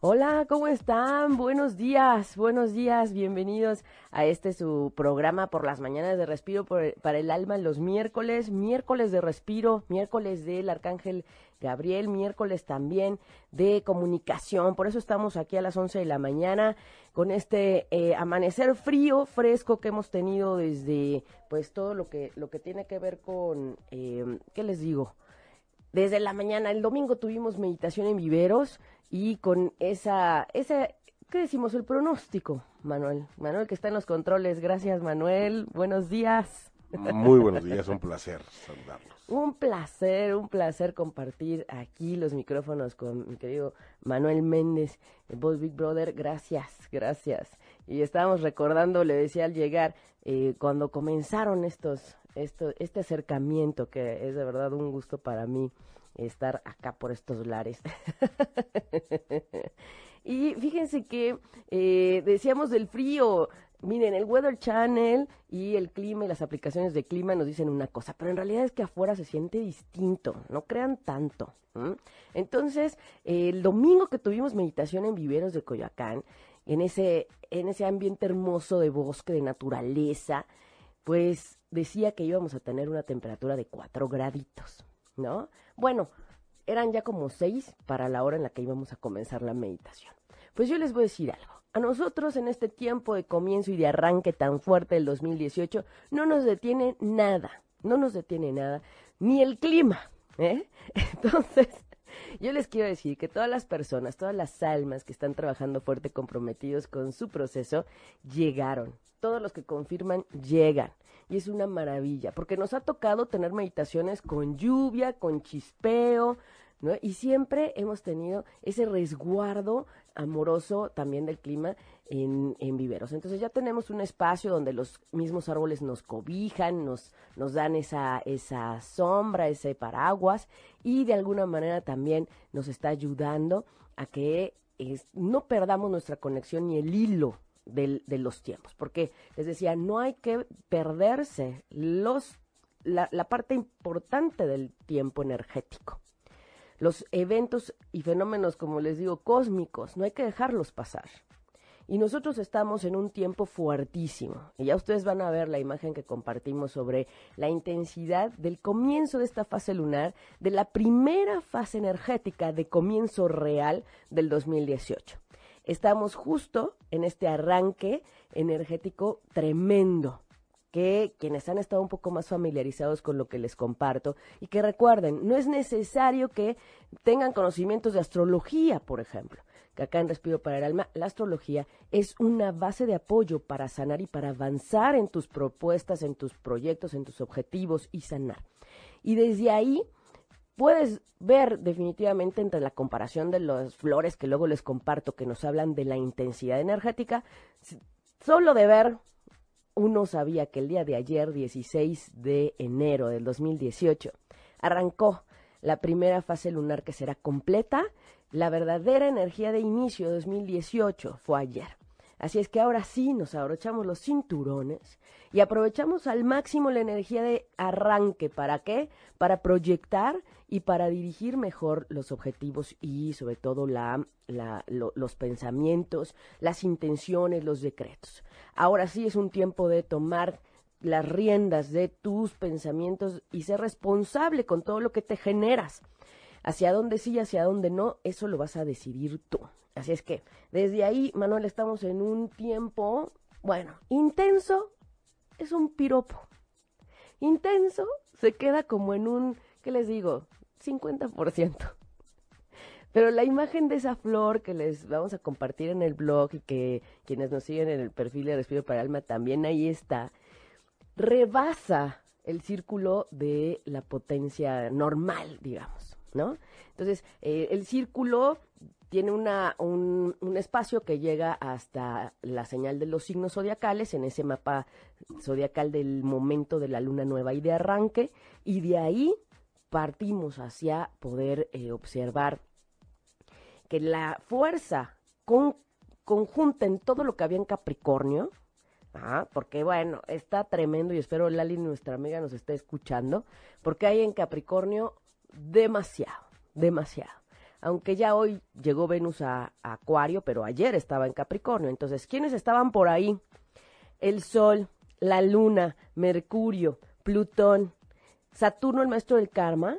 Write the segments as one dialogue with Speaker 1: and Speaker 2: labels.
Speaker 1: Hola, ¿cómo están? Buenos días, buenos días, bienvenidos a este su programa por las mañanas de respiro para el alma los miércoles, miércoles de respiro, miércoles del arcángel Gabriel, miércoles también de comunicación. Por eso estamos aquí a las 11 de la mañana con este eh, amanecer frío, fresco que hemos tenido desde pues todo lo que, lo que tiene que ver con, eh, ¿qué les digo? Desde la mañana, el domingo tuvimos meditación en viveros y con esa, esa, ¿qué decimos? El pronóstico, Manuel. Manuel que está en los controles. Gracias, Manuel. Buenos días.
Speaker 2: Muy buenos días, un placer saludarlos.
Speaker 1: Un placer, un placer compartir aquí los micrófonos con mi querido Manuel Méndez, Boss Big Brother. Gracias, gracias. Y estábamos recordando, le decía al llegar, eh, cuando comenzaron estos, esto, este acercamiento, que es de verdad un gusto para mí estar acá por estos lares. y fíjense que eh, decíamos del frío, Miren, el Weather Channel y el clima y las aplicaciones de clima nos dicen una cosa, pero en realidad es que afuera se siente distinto, no crean tanto. Entonces, el domingo que tuvimos meditación en Viveros de Coyoacán, en ese, en ese ambiente hermoso de bosque, de naturaleza, pues decía que íbamos a tener una temperatura de 4 graditos, ¿no? Bueno, eran ya como 6 para la hora en la que íbamos a comenzar la meditación. Pues yo les voy a decir algo. A nosotros en este tiempo de comienzo y de arranque tan fuerte del 2018 no nos detiene nada, no nos detiene nada, ni el clima. ¿eh? Entonces, yo les quiero decir que todas las personas, todas las almas que están trabajando fuerte, comprometidos con su proceso, llegaron. Todos los que confirman llegan. Y es una maravilla, porque nos ha tocado tener meditaciones con lluvia, con chispeo, ¿no? Y siempre hemos tenido ese resguardo amoroso también del clima en, en, viveros. Entonces ya tenemos un espacio donde los mismos árboles nos cobijan, nos, nos dan esa, esa sombra, ese paraguas y de alguna manera también nos está ayudando a que no perdamos nuestra conexión ni el hilo del, de los tiempos. Porque les decía, no hay que perderse los, la, la parte importante del tiempo energético los eventos y fenómenos, como les digo, cósmicos, no hay que dejarlos pasar. Y nosotros estamos en un tiempo fuertísimo. Y ya ustedes van a ver la imagen que compartimos sobre la intensidad del comienzo de esta fase lunar, de la primera fase energética de comienzo real del 2018. Estamos justo en este arranque energético tremendo que quienes han estado un poco más familiarizados con lo que les comparto y que recuerden, no es necesario que tengan conocimientos de astrología, por ejemplo, que acá en Respiro para el Alma, la astrología es una base de apoyo para sanar y para avanzar en tus propuestas, en tus proyectos, en tus objetivos y sanar. Y desde ahí puedes ver definitivamente entre la comparación de las flores que luego les comparto que nos hablan de la intensidad energética, solo de ver uno sabía que el día de ayer, 16 de enero del 2018, arrancó la primera fase lunar que será completa. La verdadera energía de inicio de 2018 fue ayer. Así es que ahora sí nos abrochamos los cinturones y aprovechamos al máximo la energía de arranque. ¿Para qué? Para proyectar y para dirigir mejor los objetivos y sobre todo la, los pensamientos, las intenciones, los decretos. Ahora sí es un tiempo de tomar las riendas de tus pensamientos y ser responsable con todo lo que te generas. Hacia dónde sí hacia dónde no, eso lo vas a decidir tú. Así es que desde ahí, Manuel, estamos en un tiempo, bueno, intenso es un piropo. Intenso se queda como en un, ¿qué les digo? 50%. Pero la imagen de esa flor que les vamos a compartir en el blog y que quienes nos siguen en el perfil de Respiro para Alma también ahí está, rebasa el círculo de la potencia normal, digamos, ¿no? Entonces, eh, el círculo tiene una, un, un, espacio que llega hasta la señal de los signos zodiacales, en ese mapa zodiacal del momento de la luna nueva y de arranque, y de ahí partimos hacia poder eh, observar que la fuerza con conjunten todo lo que había en Capricornio, ah, porque bueno, está tremendo y espero Lali, nuestra amiga, nos esté escuchando, porque hay en Capricornio demasiado, demasiado. Aunque ya hoy llegó Venus a, Acuario, pero ayer estaba en Capricornio. Entonces, ¿quiénes estaban por ahí? El Sol, la Luna, Mercurio, Plutón, Saturno, el maestro del karma,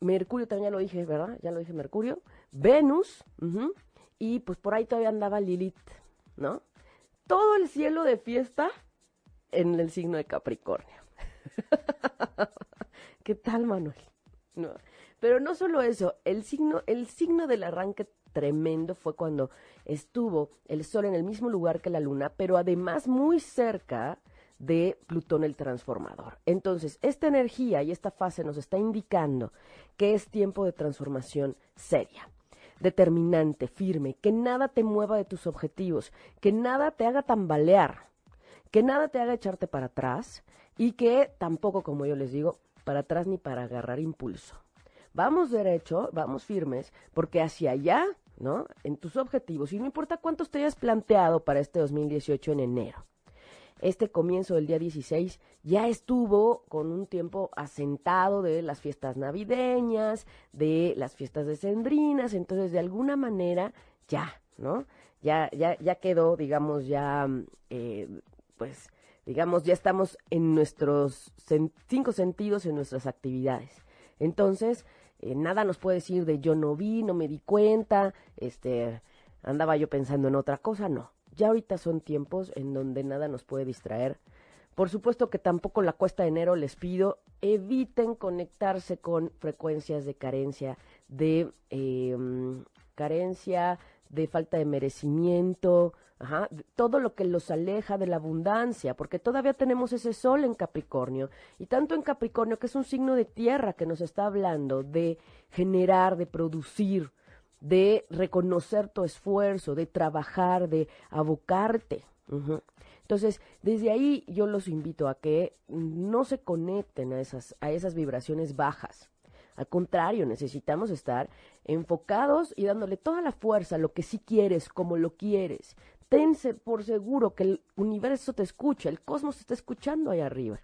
Speaker 1: Mercurio también ya lo dije, ¿verdad? Ya lo dije Mercurio, Venus, y pues por ahí todavía andaba Lilith, ¿no? Todo el cielo de fiesta en el signo de Capricornio. ¿Qué tal, Manuel? No. Pero no solo eso, el signo, el signo del arranque tremendo fue cuando estuvo el Sol en el mismo lugar que la Luna, pero además muy cerca de Plutón el transformador. Entonces, esta energía y esta fase nos está indicando que es tiempo de transformación seria, determinante, firme, que nada te mueva de tus objetivos, que nada te haga tambalear, que nada te haga echarte para atrás y que tampoco, como yo les digo, para atrás ni para agarrar impulso. Vamos derecho, vamos firmes, porque hacia allá, ¿no? En tus objetivos, y no importa cuántos te hayas planteado para este 2018 en enero este comienzo del día 16 ya estuvo con un tiempo asentado de las fiestas navideñas, de las fiestas decembrinas, entonces de alguna manera ya, ¿no? Ya, ya, ya quedó, digamos, ya, eh, pues, digamos, ya estamos en nuestros cinco sentidos, en nuestras actividades. Entonces, eh, nada nos puede decir de yo no vi, no me di cuenta, este, andaba yo pensando en otra cosa, no. Ya ahorita son tiempos en donde nada nos puede distraer. Por supuesto que tampoco la cuesta de enero les pido, eviten conectarse con frecuencias de carencia, de mm, carencia, de falta de merecimiento, ajá, todo lo que los aleja de la abundancia, porque todavía tenemos ese sol en Capricornio, y tanto en Capricornio que es un signo de tierra que nos está hablando de generar, de producir, de reconocer tu esfuerzo, de trabajar, de abocarte. Entonces, desde ahí yo los invito a que no se conecten a esas, a esas vibraciones bajas. Al contrario, necesitamos estar enfocados y dándole toda la fuerza a lo que sí quieres, como lo quieres. Tense por seguro que el universo te escucha, el cosmos está escuchando ahí arriba.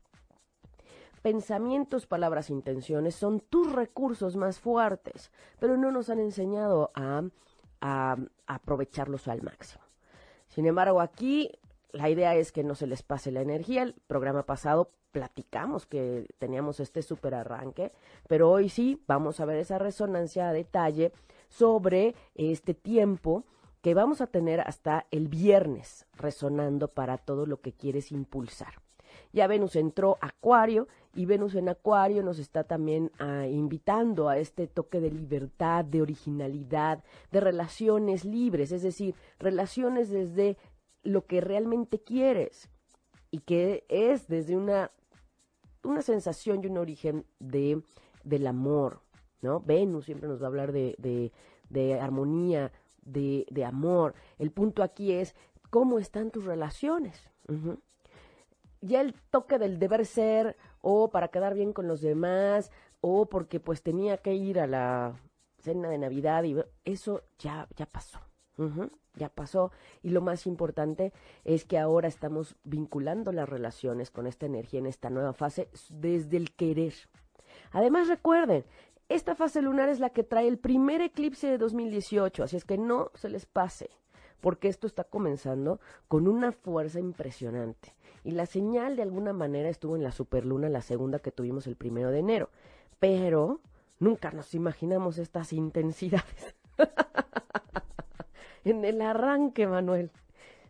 Speaker 1: Pensamientos, palabras, intenciones son tus recursos más fuertes, pero no nos han enseñado a aprovecharlos al máximo. Sin embargo, aquí la idea es que no se les pase la energía. El programa pasado platicamos que teníamos este super arranque, pero hoy sí vamos a ver esa resonancia a detalle sobre este tiempo que vamos a tener hasta el viernes resonando para todo lo que quieres impulsar. Ya Venus entró Acuario y Venus en Acuario nos está también ah, invitando a este toque de libertad, de originalidad, de relaciones libres, es decir, relaciones desde lo que realmente quieres y que es desde una, una sensación y un origen de, del amor, ¿no? Venus siempre nos va a hablar de, de, de armonía, de, de amor. El punto aquí es cómo están tus relaciones. Ya el toque del deber ser o para quedar bien con los demás o porque pues tenía que ir a la cena de Navidad y eso ya ya pasó. Ya pasó y lo más importante es que ahora estamos vinculando las relaciones con esta energía en esta nueva fase desde el querer. Además recuerden, esta fase lunar es la que trae el primer eclipse de 2018, así es que no se les pase porque esto está comenzando con una fuerza impresionante. Y la señal de alguna manera estuvo en la superluna, la segunda que tuvimos el primero de enero. Pero nunca nos imaginamos estas intensidades. en el arranque, Manuel.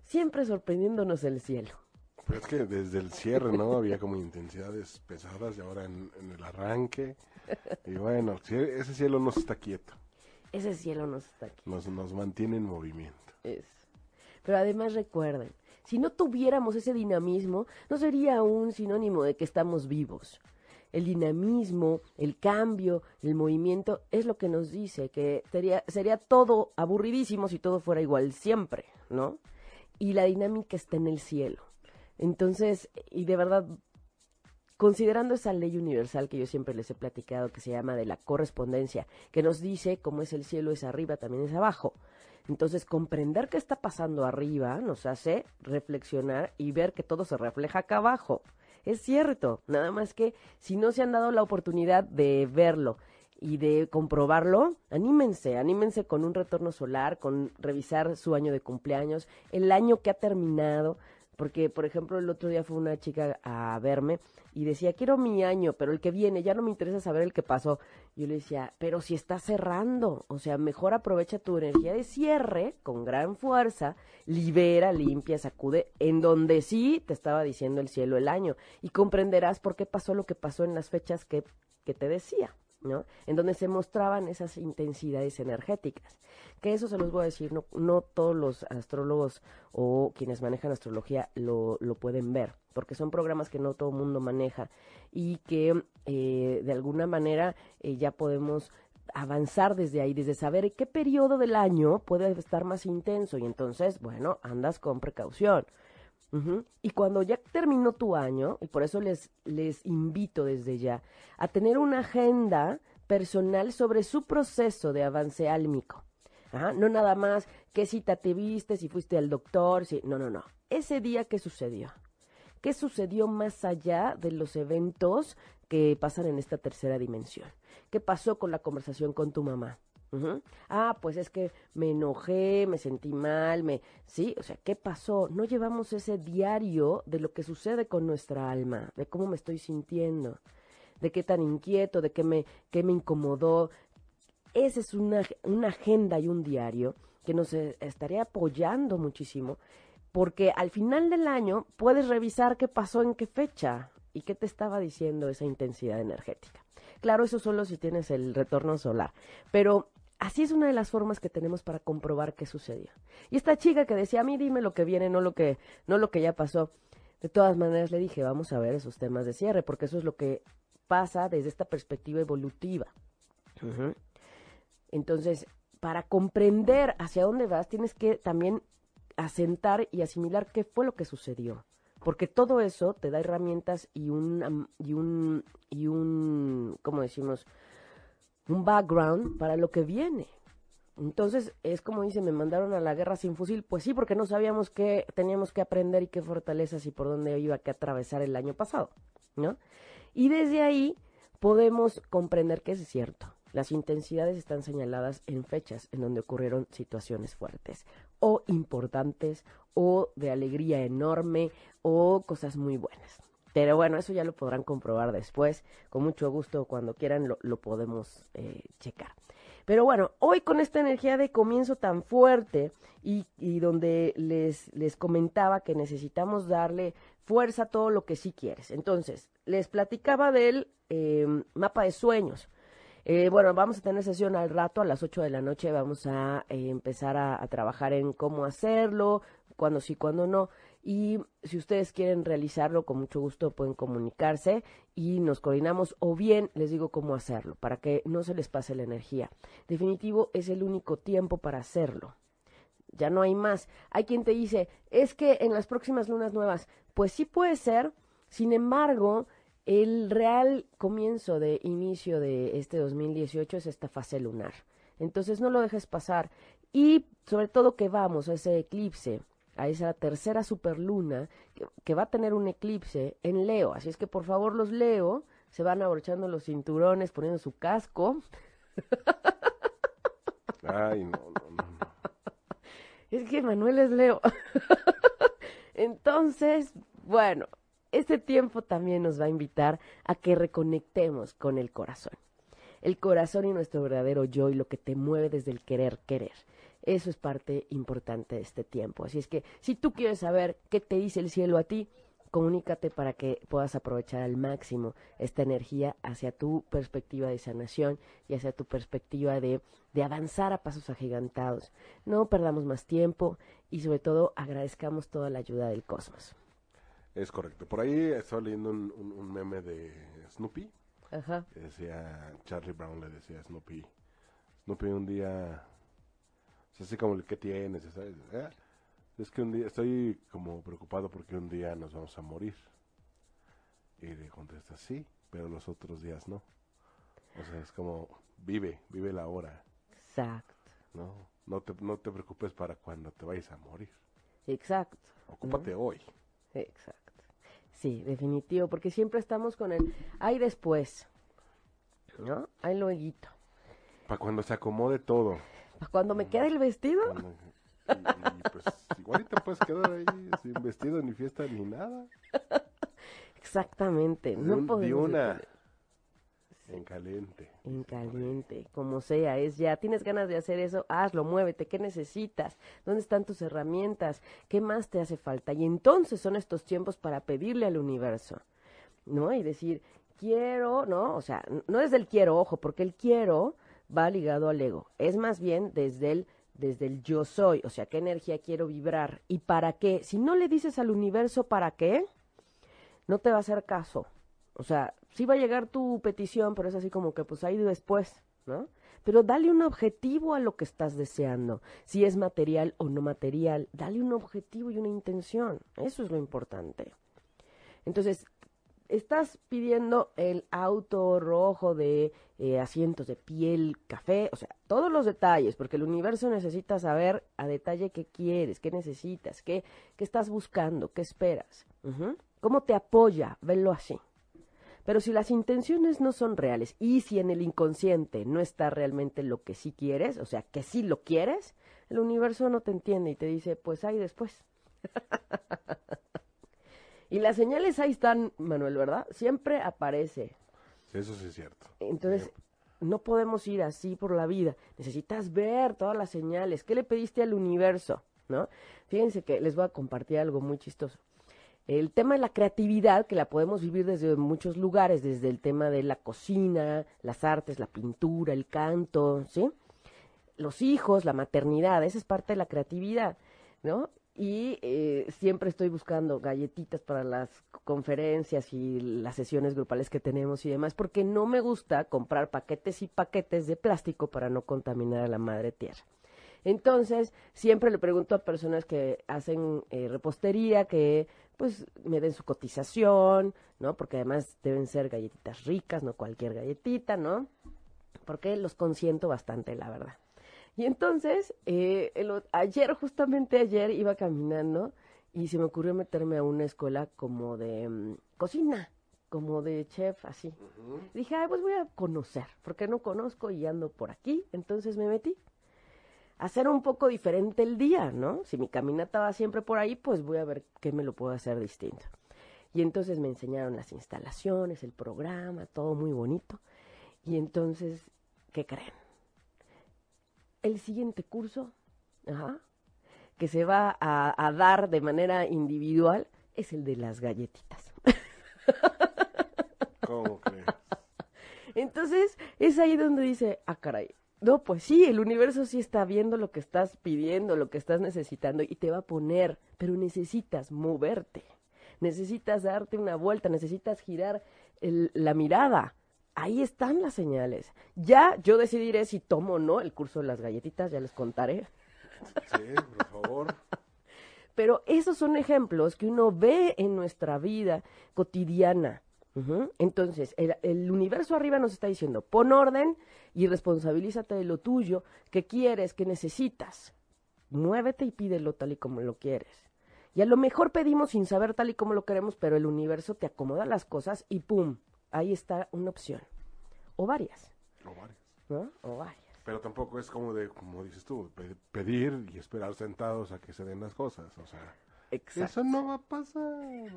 Speaker 1: Siempre sorprendiéndonos el cielo.
Speaker 2: Pues es que desde el cierre, ¿no? Había como intensidades pesadas y ahora en, en el arranque. Y bueno, ese cielo no está quieto,
Speaker 1: Ese cielo nos está aquí.
Speaker 2: nos, nos mantiene en movimiento.
Speaker 1: Es. Pero además recuerden, si no tuviéramos ese dinamismo, no sería un sinónimo de que estamos vivos. El dinamismo, el cambio, el movimiento es lo que nos dice que sería, sería todo aburridísimo si todo fuera igual siempre, ¿no? Y la dinámica está en el cielo. Entonces, y de verdad, considerando esa ley universal que yo siempre les he platicado, que se llama de la correspondencia, que nos dice cómo es el cielo es arriba, también es abajo. Entonces, comprender qué está pasando arriba nos hace reflexionar y ver que todo se refleja acá abajo. Es cierto, nada más que si no se han dado la oportunidad de verlo y de comprobarlo, anímense, anímense con un retorno solar, con revisar su año de cumpleaños, el año que ha terminado, porque, por ejemplo, el otro día fue una chica a verme y decía, quiero mi año, pero el que viene, ya no me interesa saber el que pasó. Yo le decía, pero si está cerrando, o sea, mejor aprovecha tu energía de cierre con gran fuerza, libera, limpia, sacude, en donde sí te estaba diciendo el cielo el año. Y comprenderás por qué pasó lo que pasó en las fechas que, que te decía. En donde se mostraban esas intensidades energéticas. Que eso se los voy a decir, no, no todos los astrólogos o quienes manejan astrología lo, lo pueden ver, porque son programas que no todo el mundo maneja y que eh, de alguna manera eh, ya podemos avanzar desde ahí, desde saber qué periodo del año puede estar más intenso y entonces, bueno, andas con precaución. Y cuando ya terminó tu año, y por eso les, les invito desde ya a tener una agenda personal sobre su proceso de avance álmico. No nada más qué cita te viste, si fuiste al doctor, si... no, no, no. Ese día, ¿qué sucedió? ¿Qué sucedió más allá de los eventos que pasan en esta tercera dimensión? ¿Qué pasó con la conversación con tu mamá? Ah, pues es que me enojé, me sentí mal, me... Sí, o sea, ¿qué pasó? No llevamos ese diario de lo que sucede con nuestra alma, de cómo me estoy sintiendo, de qué tan inquieto, de qué me, qué me incomodó. Esa es una, una agenda y un diario que nos e, estaría apoyando muchísimo, porque al final del año puedes revisar qué pasó en qué fecha y qué te estaba diciendo esa intensidad energética. Claro, eso solo si tienes el retorno solar, pero Así es una de las formas que tenemos para comprobar qué sucedió. Y esta chica que decía, a mí dime lo que viene, no lo que, no lo que ya pasó. De todas maneras le dije, vamos a ver esos temas de cierre, porque eso es lo que pasa desde esta perspectiva evolutiva. Entonces, para comprender hacia dónde vas, tienes que también asentar y asimilar qué fue lo que sucedió. Porque todo eso te da herramientas y un, y un, y un, ¿cómo decimos? Un background para lo que viene. Entonces, es como dice, me mandaron a la guerra sin fusil. Pues sí, porque no sabíamos qué teníamos que aprender y qué fortalezas y por dónde iba que atravesar el año pasado, ¿no? Y desde ahí podemos comprender que es cierto. Las intensidades están señaladas en fechas en donde ocurrieron situaciones fuertes o importantes o de alegría enorme o cosas muy buenas. Pero bueno, eso ya lo podrán comprobar después. Con mucho gusto, cuando quieran, lo, podemos eh, checar. Pero bueno, hoy con esta energía de comienzo tan fuerte y, donde les, les comentaba que necesitamos darle fuerza a todo lo que sí quieres. Entonces, les platicaba del em, mapa de sueños. Eh, bueno, vamos a tener sesión al rato, a las 8 de la noche vamos a eh, empezar a, a, trabajar en cómo hacerlo, cuándo sí, cuándo no. Y si ustedes quieren realizarlo, con mucho gusto pueden comunicarse y nos coordinamos o bien les digo cómo hacerlo para que no se les pase la energía. Definitivo, es el único tiempo para hacerlo. Ya no hay más. Hay quien te dice, es que en las próximas lunas nuevas, pues sí puede ser, sin embargo, el real comienzo de inicio de este 2018 es esta fase lunar. Entonces no lo dejes pasar. Y sobre todo que vamos a ese eclipse a esa tercera superluna que, va a tener un eclipse en Leo. Así es que por favor los Leo se van abrochando los cinturones, poniendo su casco.
Speaker 2: Ay, no, no, no.
Speaker 1: Es que Manuel es Leo. Entonces, bueno, este tiempo también nos va a invitar a que reconectemos con el corazón. El corazón y nuestro verdadero yo y lo que te mueve desde el querer querer. Eso es parte importante de este tiempo. Así es que si tú quieres saber qué te dice el cielo a ti, comunícate para que puedas aprovechar al máximo esta energía hacia tu perspectiva de sanación y hacia tu perspectiva de, de avanzar a pasos agigantados. No perdamos más tiempo y sobre todo agradezcamos toda la ayuda del cosmos.
Speaker 2: Es correcto. Por ahí estaba leyendo un, meme de Snoopy. Ajá. decía, Charlie Brown le decía a Snoopy, Snoopy un día así como el que tienes, ¿Eh? Es que un día estoy como preocupado porque un día nos vamos a morir. Y le contesta, sí, pero los otros días no. O sea, es como, vive, vive la hora.
Speaker 1: Exacto.
Speaker 2: No, no te, no te preocupes para cuando te vayas a morir.
Speaker 1: Exacto.
Speaker 2: Ocúpate hoy.
Speaker 1: Exacto. Sí, definitivo, porque siempre estamos con el, hay después, ¿no? Hay luego.
Speaker 2: Para cuando se acomode todo.
Speaker 1: Para cuando me quede el vestido.
Speaker 2: y, pues igual te puedes quedar ahí sin vestido, ni fiesta, ni nada.
Speaker 1: Exactamente. No podemos
Speaker 2: una. En caliente.
Speaker 1: En caliente, como sea, es ya. ¿Tienes ganas de hacer eso? Hazlo, muévete. ¿Qué necesitas? ¿Dónde están tus herramientas? ¿Qué más te hace falta? Y entonces son estos tiempos para pedirle al universo, ¿no? Y decir, quiero, ¿no? O sea, no es del quiero, ojo, porque el quiero va ligado al ego. Es más bien desde el desde el yo soy, o sea, qué energía quiero vibrar y para qué. Si no le dices al universo para qué, no te va a hacer caso. O sea, sí va a llegar tu petición, pero es así como que pues ahí después, ¿no? Pero dale un objetivo a lo que estás deseando, si es material o no material, dale un objetivo y una intención, eso es lo importante. Entonces, estás pidiendo el auto rojo de eh, asientos de piel, café, o sea, todos los detalles, porque el universo necesita saber a detalle qué quieres, qué necesitas, qué, qué estás buscando, qué esperas, cómo te apoya, venlo así. Pero si las intenciones no son reales y si en el inconsciente no está realmente lo que sí quieres, o sea, que sí lo quieres, el universo no te entiende y te dice, pues ahí después. y las señales ahí están, Manuel, ¿verdad? Siempre aparece.
Speaker 2: Eso sí es cierto.
Speaker 1: Entonces, no podemos ir así por la vida. Necesitas ver todas las señales. ¿Qué le pediste al universo? ¿No? Fíjense que les voy a compartir algo muy chistoso. El tema de la creatividad, que la podemos vivir desde muchos lugares, desde el tema de la cocina, las artes, la pintura, el canto, ¿sí? Los hijos, la maternidad, esa es parte de la creatividad, ¿no? Y eh, siempre estoy buscando galletitas para las conferencias y las sesiones grupales que tenemos y demás, porque no me gusta comprar paquetes y paquetes de plástico para no contaminar a la madre tierra. Entonces, siempre le pregunto a personas que hacen eh, repostería que pues me den su cotización, ¿no? Porque además deben ser galletitas ricas, no cualquier galletita, ¿no? Porque los consiento bastante, la verdad. Y entonces, eh, ayer, justamente ayer, iba caminando y se me ocurrió meterme a una escuela como de mm, cocina, como de chef, así. Dije, ay, pues voy a conocer, porque no conozco y ando por aquí. Entonces me metí hacer un poco diferente el día, ¿no? Si mi caminata va siempre por ahí, pues voy a ver qué me lo puedo hacer distinto. Y entonces me enseñaron las instalaciones, el programa, todo muy bonito. Y entonces, ¿qué creen? El siguiente curso, ajá, que se va a, a dar de manera individual, es el de las galletitas.
Speaker 2: ¿Cómo crees?
Speaker 1: Entonces, es ahí donde dice, ah, caray, no, pues sí, el universo sí está viendo lo que estás pidiendo, lo que estás necesitando y te va a poner, pero necesitas moverte, necesitas darte una vuelta, necesitas girar la mirada. Ahí están las señales. Ya yo decidiré si tomo o no el curso de las galletitas, ya les contaré.
Speaker 2: Sí, por favor.
Speaker 1: Pero esos son ejemplos que uno ve en nuestra vida cotidiana entonces, el, universo arriba nos está diciendo, pon orden y responsabilízate de lo tuyo, que quieres, que necesitas. Muévete y pídelo tal y como lo quieres. Y a lo mejor pedimos sin saber tal y como lo queremos, pero el universo te acomoda las cosas y ¡pum! Ahí está una opción. O varias.
Speaker 2: O varias.
Speaker 1: ¿No? O varias.
Speaker 2: Pero tampoco es como de, como dices tú, pedir y esperar sentados a que se den las cosas. O sea, eso no va a pasar.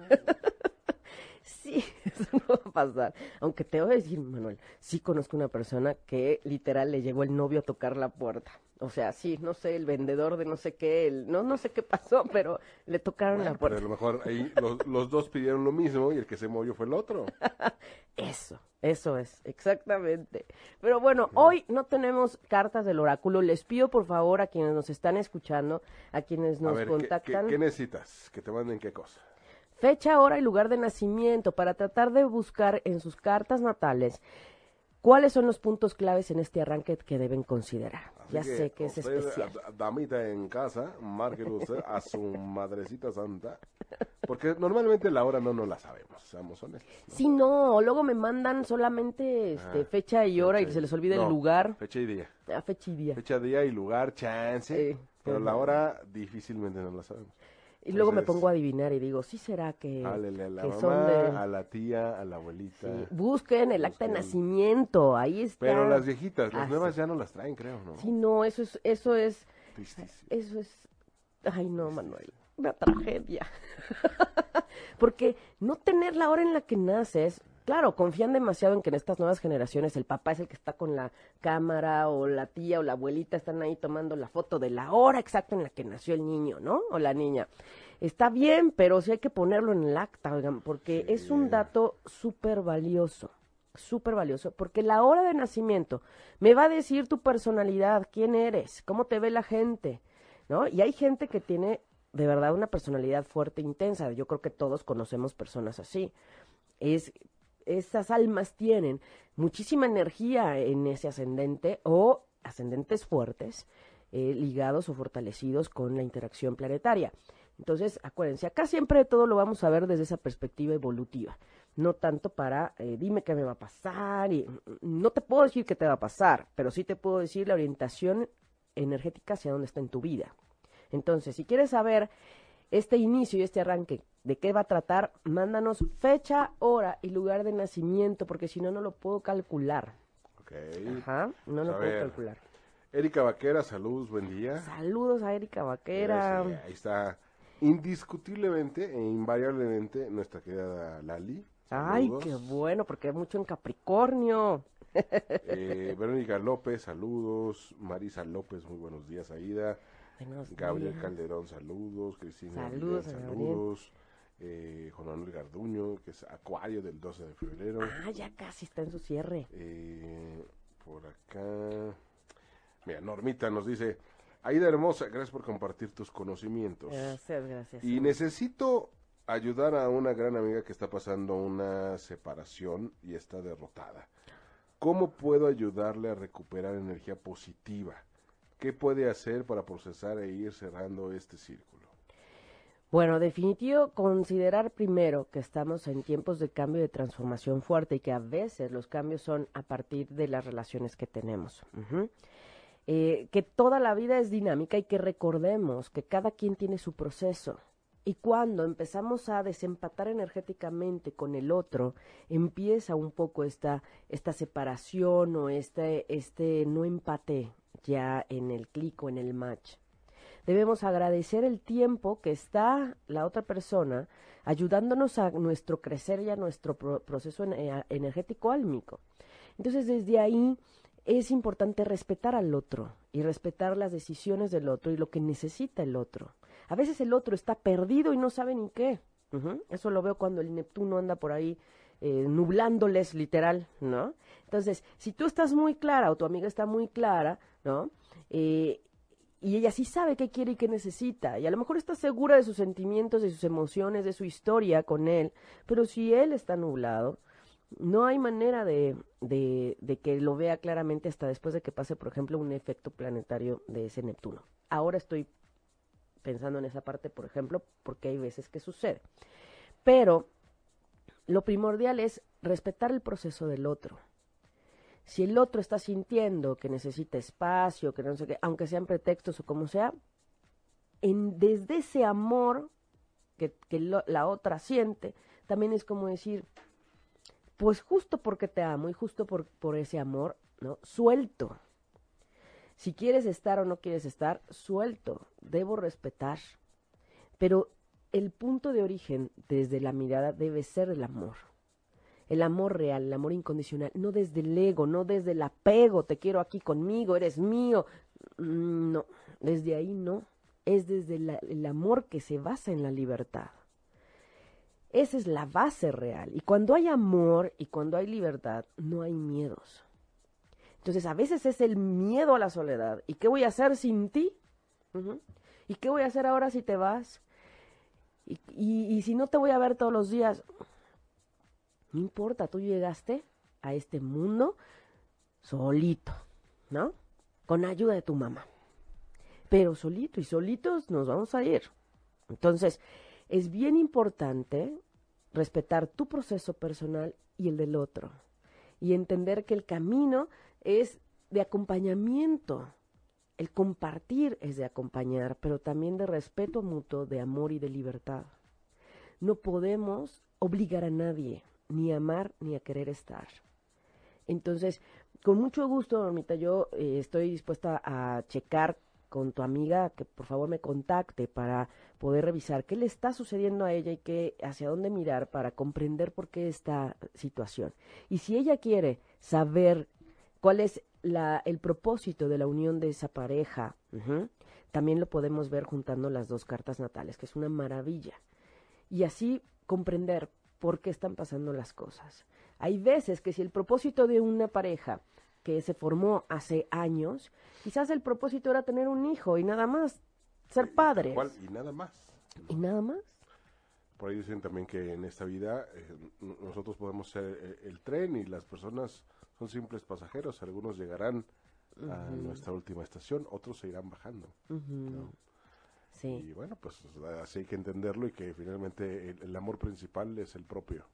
Speaker 1: Sí, eso no va a pasar. Aunque te voy a decir, Manuel, sí conozco una persona que literal le llegó el novio a tocar la puerta. O sea, sí, no sé, el vendedor de no sé qué, el, no, no sé qué pasó, pero le tocaron la puerta.
Speaker 2: Pero a lo mejor ahí los, los, dos pidieron lo mismo y el que se movió fue el otro.
Speaker 1: eso, eso es, exactamente. Pero bueno, hoy no tenemos cartas del oráculo. Les pido por favor a quienes nos están escuchando, a quienes nos contactan.
Speaker 2: ¿qué, qué necesitas? ¿Que te manden qué cosa?
Speaker 1: Fecha, hora y lugar de nacimiento para tratar de buscar en sus cartas natales ¿Cuáles son los puntos claves en este arranque que deben considerar? ya sé que es especial.
Speaker 2: Damita en casa, márquelo usted a su madrecita santa. Porque normalmente la hora no nos la sabemos, seamos honestos.
Speaker 1: Sí, no, luego me mandan solamente este, ah, fecha y hora y se les olvida el lugar.
Speaker 2: Fecha y día.
Speaker 1: Ah, fecha y día.
Speaker 2: Fecha, día y lugar, chance. pero la hora difícilmente no la sabemos.
Speaker 1: Y luego me pongo a adivinar y digo, sí será que,
Speaker 2: a la mamá, a la tía, a la abuelita.
Speaker 1: Busquen el acta de nacimiento, ahí está.
Speaker 2: Pero las viejitas, las nuevas ya no las traen, creo, ¿no?
Speaker 1: Sí, no, eso es, eso es, eso es, ay no, Manuel, una tragedia. Porque no tener la hora en la que naces, claro, confían demasiado en que en estas nuevas generaciones el papá es el que está con la cámara o la tía o la abuelita están ahí tomando la foto de la hora exacta en la que nació el niño, ¿no? O la niña. Está bien, pero sí hay que ponerlo en el acta, oigan, porque es un dato súper valioso, súper valioso, porque la hora de nacimiento me va a decir tu personalidad, quién eres, cómo te ve la gente, ¿no? Y hay gente que tiene de verdad una personalidad fuerte, e intensa. Yo creo que todos conocemos personas así. Es esas almas tienen muchísima energía en ese ascendente o ascendentes fuertes eh, ligados o fortalecidos con la interacción planetaria. Entonces, acuérdense, acá siempre todo lo vamos a ver desde esa perspectiva evolutiva, no tanto para eh, dime qué me va a pasar y no te puedo decir qué te va a pasar, pero sí te puedo decir la orientación energética hacia dónde está en tu vida. Entonces, si quieres saber este inicio y este arranque, ¿de qué va a tratar? Mándanos fecha, hora y lugar de nacimiento, porque si no, no lo puedo calcular.
Speaker 2: Ok.
Speaker 1: Ajá, no lo puedo calcular.
Speaker 2: Erika Vaquera, saludos, buen día.
Speaker 1: Saludos a Erika Vaquera.
Speaker 2: ahí está, indiscutiblemente e invariablemente, nuestra querida Lali.
Speaker 1: Ay, qué bueno, porque hay mucho en Capricornio.
Speaker 2: Eh, Verónica López, saludos. Marisa López, muy buenos días, Aida. Gabriel Calderón, saludos. Cristina saludos. saludos. Eh, Juan Manuel Garduño, que es Acuario del 12 de febrero.
Speaker 1: Ah, ya casi está en su cierre.
Speaker 2: Eh, por acá. Mira, Normita nos dice, Aida Hermosa, gracias por compartir tus conocimientos.
Speaker 1: Gracias, gracias.
Speaker 2: Y necesito ayudar a una gran amiga que está pasando una separación y está derrotada. ¿Cómo puedo ayudarle a recuperar energía positiva? ¿Qué puede hacer para procesar e ir cerrando este círculo?
Speaker 1: Bueno, definitivo, considerar primero que estamos en tiempos de cambio de transformación fuerte y que a veces los cambios son a partir de las relaciones que tenemos. Eh, que toda la vida es dinámica y que recordemos que cada quien tiene su proceso. Y cuando empezamos a desempatar energéticamente con el otro, empieza un poco esta, esta separación o este, este no empate ya en el clic o en el match. Debemos agradecer el tiempo que está la otra persona ayudándonos a nuestro crecer y a nuestro proceso eh, energético álmico. Entonces, desde ahí es importante respetar al otro y respetar las decisiones del otro y lo que necesita el otro. A veces el otro está perdido y no sabe ni qué. Eso lo veo cuando el Neptuno anda por ahí eh, nublándoles literal, ¿no? Entonces, si tú estás muy clara o tu amiga está muy clara, ¿no? Eh, y ella sí sabe qué quiere y qué necesita, y a lo mejor está segura de sus sentimientos, de sus emociones, de su historia con él, pero si él está nublado, no hay manera de, de, de, que lo vea claramente hasta después de que pase, por ejemplo, un efecto planetario de ese Neptuno. Ahora estoy pensando en esa parte, por ejemplo, porque hay veces que sucede. Pero lo primordial es respetar el proceso del otro. Si el otro está sintiendo que necesita espacio, que no sé qué, aunque sean pretextos o como sea, en, desde ese amor que, la otra siente, también es como decir, pues justo porque te amo y justo por, por ese amor, ¿no? Suelto. Si quieres estar o no quieres estar, suelto. Debo respetar. Pero el punto de origen desde la mirada debe ser el amor el amor real, el amor incondicional, no desde el ego, no desde el apego, te quiero aquí conmigo, eres mío. Mm, no, desde ahí no, es desde el amor que se basa en la libertad. Esa es la base real. Y cuando hay amor y cuando hay libertad, no hay miedos. Entonces a veces es el miedo a la soledad. ¿Y qué voy a hacer sin ti? ¿Y qué voy a hacer ahora si te vas? y si no te voy a ver todos los días, no importa, tú llegaste a este mundo solito, ¿no? Con ayuda de tu mamá. Pero solito y solitos nos vamos a ir. Entonces, es bien importante respetar tu proceso personal y el del otro. Y entender que el camino es de acompañamiento. El compartir es de acompañar, pero también de respeto mutuo, de amor y de libertad. No podemos obligar a nadie, ni a amar ni a querer estar. Entonces, con mucho gusto, Normita, yo eh, estoy dispuesta a checar con tu amiga que por favor me contacte para poder revisar qué le está sucediendo a ella y qué hacia dónde mirar para comprender por qué esta situación. Y si ella quiere saber cuál es la, el propósito de la unión de esa pareja, también lo podemos ver juntando las dos cartas natales, que es una maravilla. Y así comprender por qué están pasando las cosas. Hay veces que si el propósito de una pareja que se formó hace años, quizás el propósito era tener un hijo y nada más, ser padre.
Speaker 2: Y nada más.
Speaker 1: Y nada más.
Speaker 2: Por ahí dicen también que en esta vida eh, nosotros podemos ser eh, el, tren y las personas son simples pasajeros. Algunos llegarán a nuestra última estación, otros se irán bajando.
Speaker 1: Sí.
Speaker 2: Y bueno, pues así hay que entenderlo y que finalmente el amor principal es el propio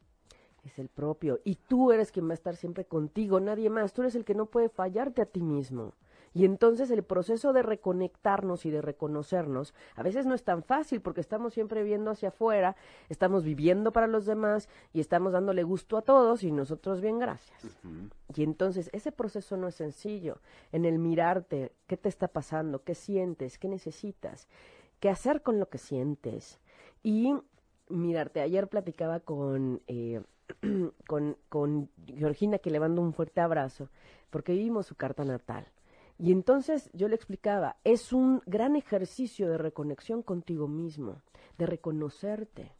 Speaker 1: es el propio. Y tú eres quien va a estar siempre contigo, nadie más. Tú eres el que no puede fallarte a ti mismo. Y entonces el proceso de reconectarnos y de reconocernos a veces no es tan fácil porque estamos siempre viendo hacia afuera, estamos viviendo para los demás y estamos dándole gusto a todos y nosotros bien gracias. Y entonces ese proceso no es sencillo. En el mirarte, qué te está pasando, qué sientes, qué necesitas, qué hacer con lo que sientes. Y mirarte, ayer platicaba con... Eh, con, Georgina, que le mando un fuerte abrazo, porque vimos su carta natal. Y entonces yo le explicaba, es un gran ejercicio de reconexión contigo mismo, de reconocerte.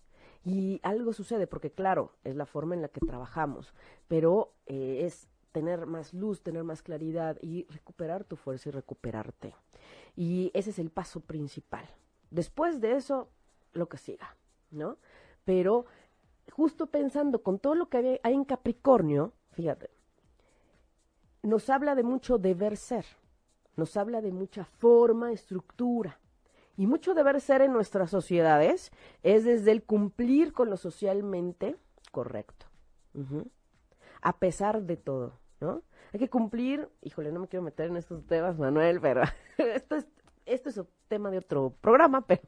Speaker 1: Y algo sucede, porque claro, es la forma en la que trabajamos, pero eh, es tener más luz, tener más claridad y recuperar tu fuerza y recuperarte. Y ese es el paso principal. Después de eso, lo que siga, ¿no? Pero justo pensando con todo lo que hay en Capricornio, fíjate, nos habla de mucho deber ser, nos habla de mucha forma, estructura. Y mucho deber ser en nuestras sociedades es desde el cumplir con lo socialmente correcto. A pesar de todo, ¿no? Hay que cumplir, híjole, no me quiero meter en estos temas, Manuel, pero esto es, esto es tema de otro programa, pero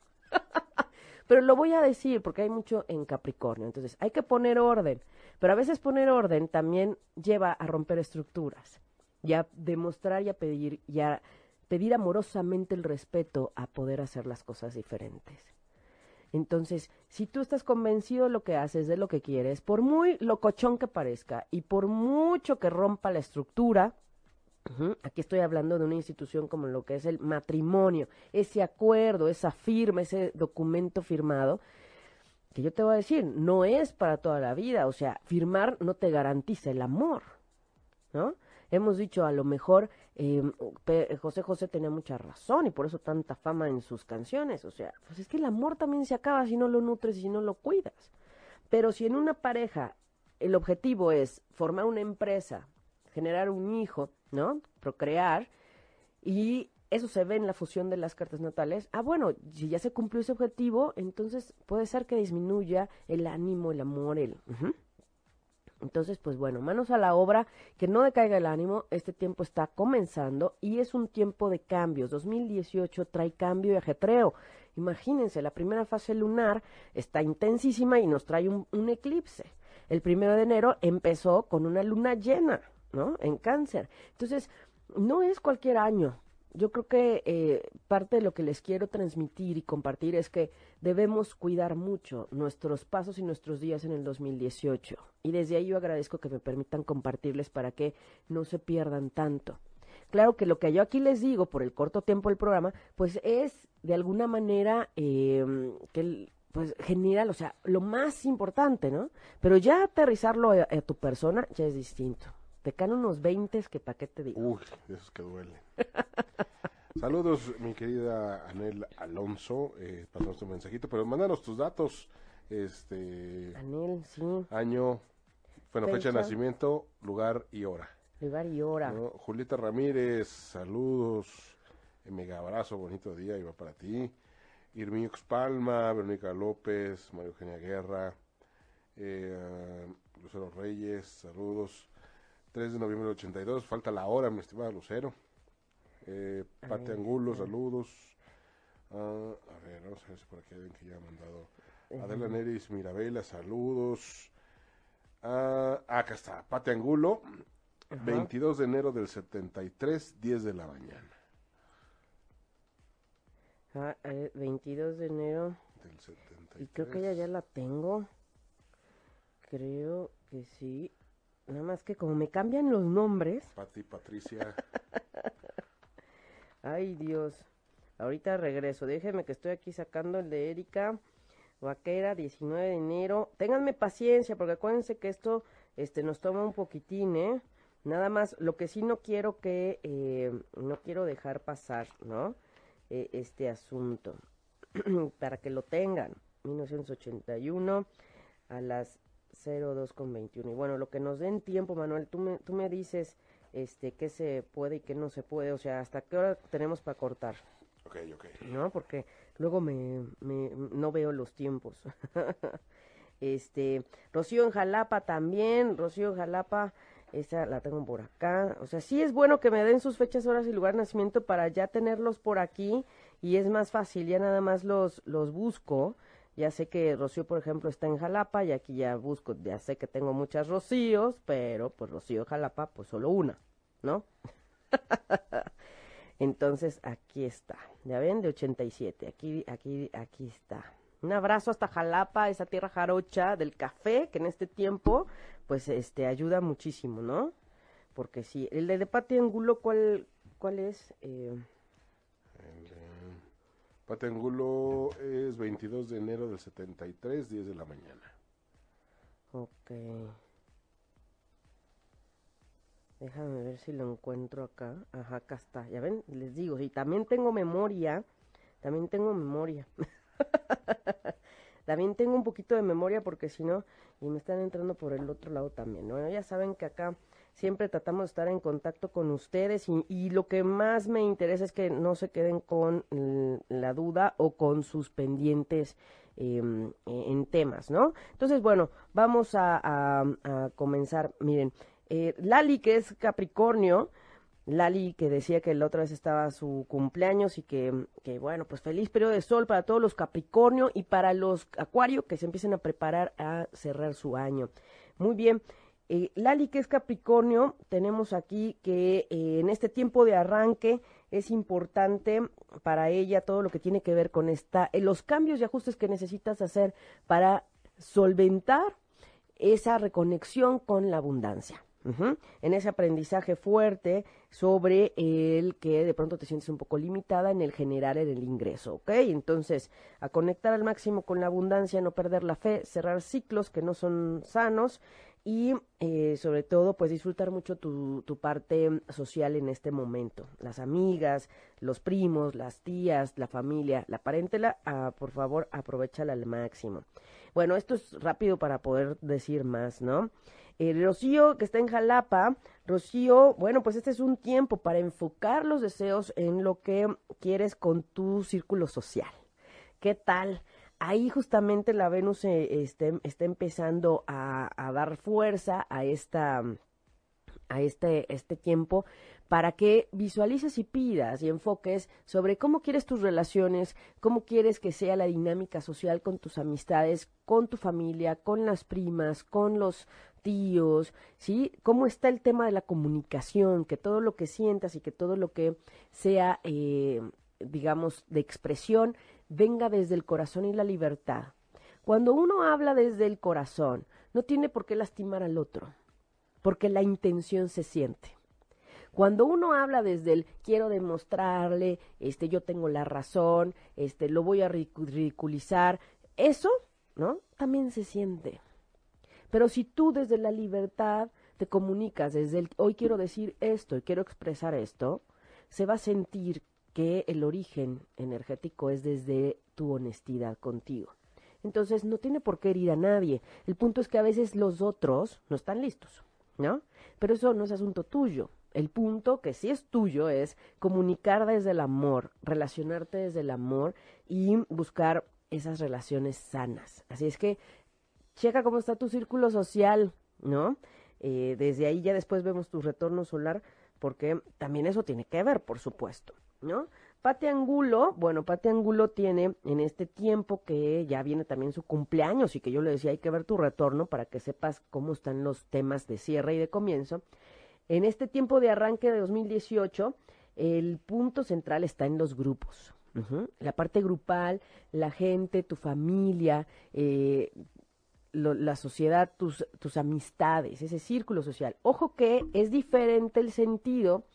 Speaker 1: pero lo voy a decir porque hay mucho en Capricornio. Entonces, hay que poner orden. Pero a veces poner orden también lleva a romper estructuras y a demostrar y a pedir, y a pedir amorosamente el respeto a poder hacer las cosas diferentes. Entonces, si tú estás convencido de lo que haces, de lo que quieres, por muy locochón que parezca y por mucho que rompa la estructura, Aquí estoy hablando de una institución como lo que es el matrimonio, ese acuerdo, esa firma, ese documento firmado, que yo te voy a decir, no es para toda la vida, o sea, firmar no te garantiza el amor, ¿no? Hemos dicho, a lo mejor eh, José José tenía mucha razón y por eso tanta fama en sus canciones, o sea, pues es que el amor también se acaba si no lo nutres y si no lo cuidas. Pero si en una pareja el objetivo es formar una empresa, generar un hijo, ¿no? Procrear. Y eso se ve en la fusión de las cartas natales. Ah, bueno, si ya se cumplió ese objetivo, entonces puede ser que disminuya el ánimo, el amor, el... Entonces, pues bueno, manos a la obra, que no decaiga el ánimo, este tiempo está comenzando y es un tiempo de cambios. 2018 trae cambio y ajetreo. Imagínense, la primera fase lunar está intensísima y nos trae un, un eclipse. El primero de enero empezó con una luna llena. ¿No? En cáncer. Entonces, no es cualquier año. Yo creo que eh, parte de lo que les quiero transmitir y compartir es que debemos cuidar mucho nuestros pasos y nuestros días en el 2018. Y desde ahí yo agradezco que me permitan compartirles para que no se pierdan tanto. Claro que lo que yo aquí les digo por el corto tiempo del programa, pues es de alguna manera eh, que pues general, o sea, lo más importante, ¿no? Pero ya aterrizarlo a tu persona ya es distinto. Te caen unos 20 que pa' qué te digo.
Speaker 2: Uy, esos que duelen. Saludos, mi querida Anel Alonso. Eh, tu mensajito, pero mándanos tus datos. Este.
Speaker 1: Anel, sí.
Speaker 2: Año, bueno, fecha, de nacimiento, lugar y hora.
Speaker 1: Rivariora.
Speaker 2: ¿no? Julieta Ramírez, saludos. Mega abrazo, bonito día, iba para ti. Irmix Palma, Verónica López, María Eugenia Guerra, eh, Lucero Reyes, saludos. 3 de noviembre del 82, falta la hora, mi estimada Lucero. Eh, Pate Angulo, saludos. Ah, a ver, vamos a ver si por aquí hay alguien que ya ha mandado. Adela Neris Mirabela, saludos. Ah, acá está, Pate Angulo, 22 de enero del 73, 10 de la mañana.
Speaker 1: Ah, 22 eh, de enero.
Speaker 2: Del 73.
Speaker 1: Y creo que ya, ya la tengo. Creo que sí. Nada más que como me cambian los nombres.
Speaker 2: Pati, Patricia.
Speaker 1: Ay, Dios. Ahorita regreso. Déjeme que estoy aquí sacando el de Erika. Vaquera, 19 de enero. Ténganme paciencia, porque acuérdense que esto este, nos toma un poquitín, ¿eh? Nada más, lo que sí no quiero que, eh, no quiero dejar pasar, ¿no? Eh, este asunto. Para que lo tengan. 1981 a las 02 con 21. Y bueno, lo que nos den tiempo, Manuel, tú me, tú me dices este qué se puede y qué no se puede, o sea, hasta qué hora tenemos para cortar.
Speaker 2: Ok, ok.
Speaker 1: ¿No? Porque luego me, me no veo los tiempos. este, Rocío en Jalapa también, Rocío en Jalapa, esa la tengo por acá. O sea, sí es bueno que me den sus fechas, horas y lugar de nacimiento para ya tenerlos por aquí y es más fácil, ya nada más los, los busco ya sé que Rocío, por ejemplo, está en Jalapa y aquí ya busco, ya sé que tengo muchas Rocíos, pero pues Rocío Jalapa, pues solo una, ¿no? Entonces aquí está, ya ven, de 87, aquí, aquí, aquí está. Un abrazo hasta Jalapa, esa tierra jarocha del café, que en este tiempo, pues, este, ayuda muchísimo, ¿no? Porque sí, el de, de Pati Angulo, ¿cuál, cuál es? Eh,
Speaker 2: Patengulo es 22 de enero del 73, 10 de la mañana.
Speaker 1: Ok. Déjame ver si lo encuentro acá. Ajá, acá está. Ya ven, les digo, y también tengo memoria. También tengo memoria. también tengo un poquito de memoria porque si no, y me están entrando por el otro lado también. Bueno, ya saben que acá siempre tratamos de estar en contacto con ustedes y, lo que más me interesa es que no se queden con la duda o con sus pendientes em, en temas, ¿no? Entonces, bueno, vamos a, comenzar. Miren, eh, Lali, que es Capricornio, Lali que decía que la otra vez estaba su cumpleaños y que, que, bueno, pues feliz periodo de sol para todos los Capricornio y para los Acuario que se empiecen a preparar a cerrar su año. Muy bien, eh, Lali, que es Capricornio, tenemos aquí que eh, en este tiempo de arranque es importante para ella todo lo que tiene que ver con esta, eh, los cambios y ajustes que necesitas hacer para solventar esa reconexión con la abundancia. En ese aprendizaje fuerte sobre el que de pronto te sientes un poco limitada en el generar el ingreso, ¿ok? Entonces, a conectar al máximo con la abundancia, no perder la fe, cerrar ciclos que no son sanos y eh, sobre todo pues disfrutar mucho tu, tu, parte social en este momento. Las amigas, los primos, las tías, la familia, la parentela, ah, por favor aprovechala al máximo. Bueno, esto es rápido para poder decir más, ¿no? Eh, Rocío, que está en Jalapa, Rocío, bueno, pues este es un tiempo para enfocar los deseos en lo que quieres con tu círculo social. ¿Qué tal? Ahí justamente la Venus está empezando a, dar fuerza a esta a este, este tiempo para que visualices y pidas y enfoques sobre cómo quieres tus relaciones, cómo quieres que sea la dinámica social con tus amistades, con tu familia, con las primas, con los tíos, ¿sí? Cómo está el tema de la comunicación, que todo lo que sientas y que todo lo que sea, eh, digamos, de expresión venga desde el corazón y la libertad. Cuando uno habla desde el corazón, no tiene por qué lastimar al otro, porque la intención se siente. Cuando uno habla desde el quiero demostrarle, este yo tengo la razón, este lo voy a ridiculizar, eso, ¿no? También se siente. Pero si tú desde la libertad te comunicas desde el hoy quiero decir esto y quiero expresar esto, se va a sentir que el origen energético es desde tu honestidad contigo. Entonces no tiene por qué herir a nadie. El punto es que a veces los otros no están listos. ¿no? Pero eso no es asunto tuyo. El punto que sí es tuyo es comunicar desde el amor, relacionarte desde el amor y buscar esas relaciones sanas. Así es que checa cómo está tu círculo social, ¿no? Eh, desde ahí ya después vemos tu retorno solar, porque también eso tiene que ver, por supuesto, ¿no? Pati Angulo, bueno, Pati Angulo tiene en este tiempo que ya viene también su cumpleaños y que yo le decía hay que ver tu retorno para que sepas cómo están los temas de cierre y de comienzo. En este tiempo de arranque de 2018, el punto central está en los grupos. La parte grupal, la gente, tu familia, eh, la sociedad, tus, tus amistades, ese círculo social. Ojo que es diferente el sentido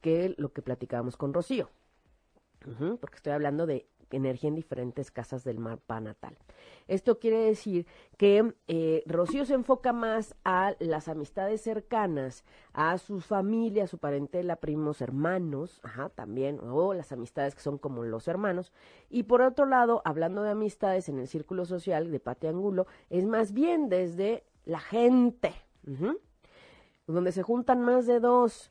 Speaker 1: que lo que platicábamos con Rocío, porque estoy hablando de energía en diferentes casas del mapa natal. Esto quiere decir que eh, Rocío se enfoca más a las amistades cercanas, a su familia, a su parentela, primos, hermanos, ajá, también, o las amistades que son como los hermanos. Y por otro lado, hablando de amistades en el círculo social de Pati Angulo, es más bien desde la gente, donde se juntan más de dos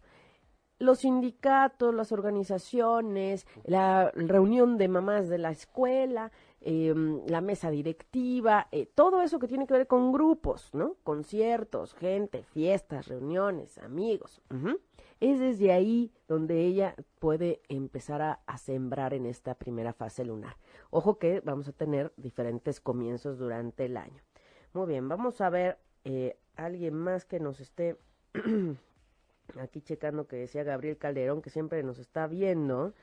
Speaker 1: los sindicatos, las organizaciones, la reunión de mamás de la escuela, em, la mesa directiva, eh, todo eso que tiene que ver con grupos, ¿no? Conciertos, gente, fiestas, reuniones, amigos. Es desde ahí donde ella puede empezar a, sembrar en esta primera fase lunar. Ojo que vamos a tener diferentes comienzos durante el año. Muy bien, vamos a ver eh, alguien más que nos esté aquí checando que decía Gabriel Calderón, que siempre nos está viendo,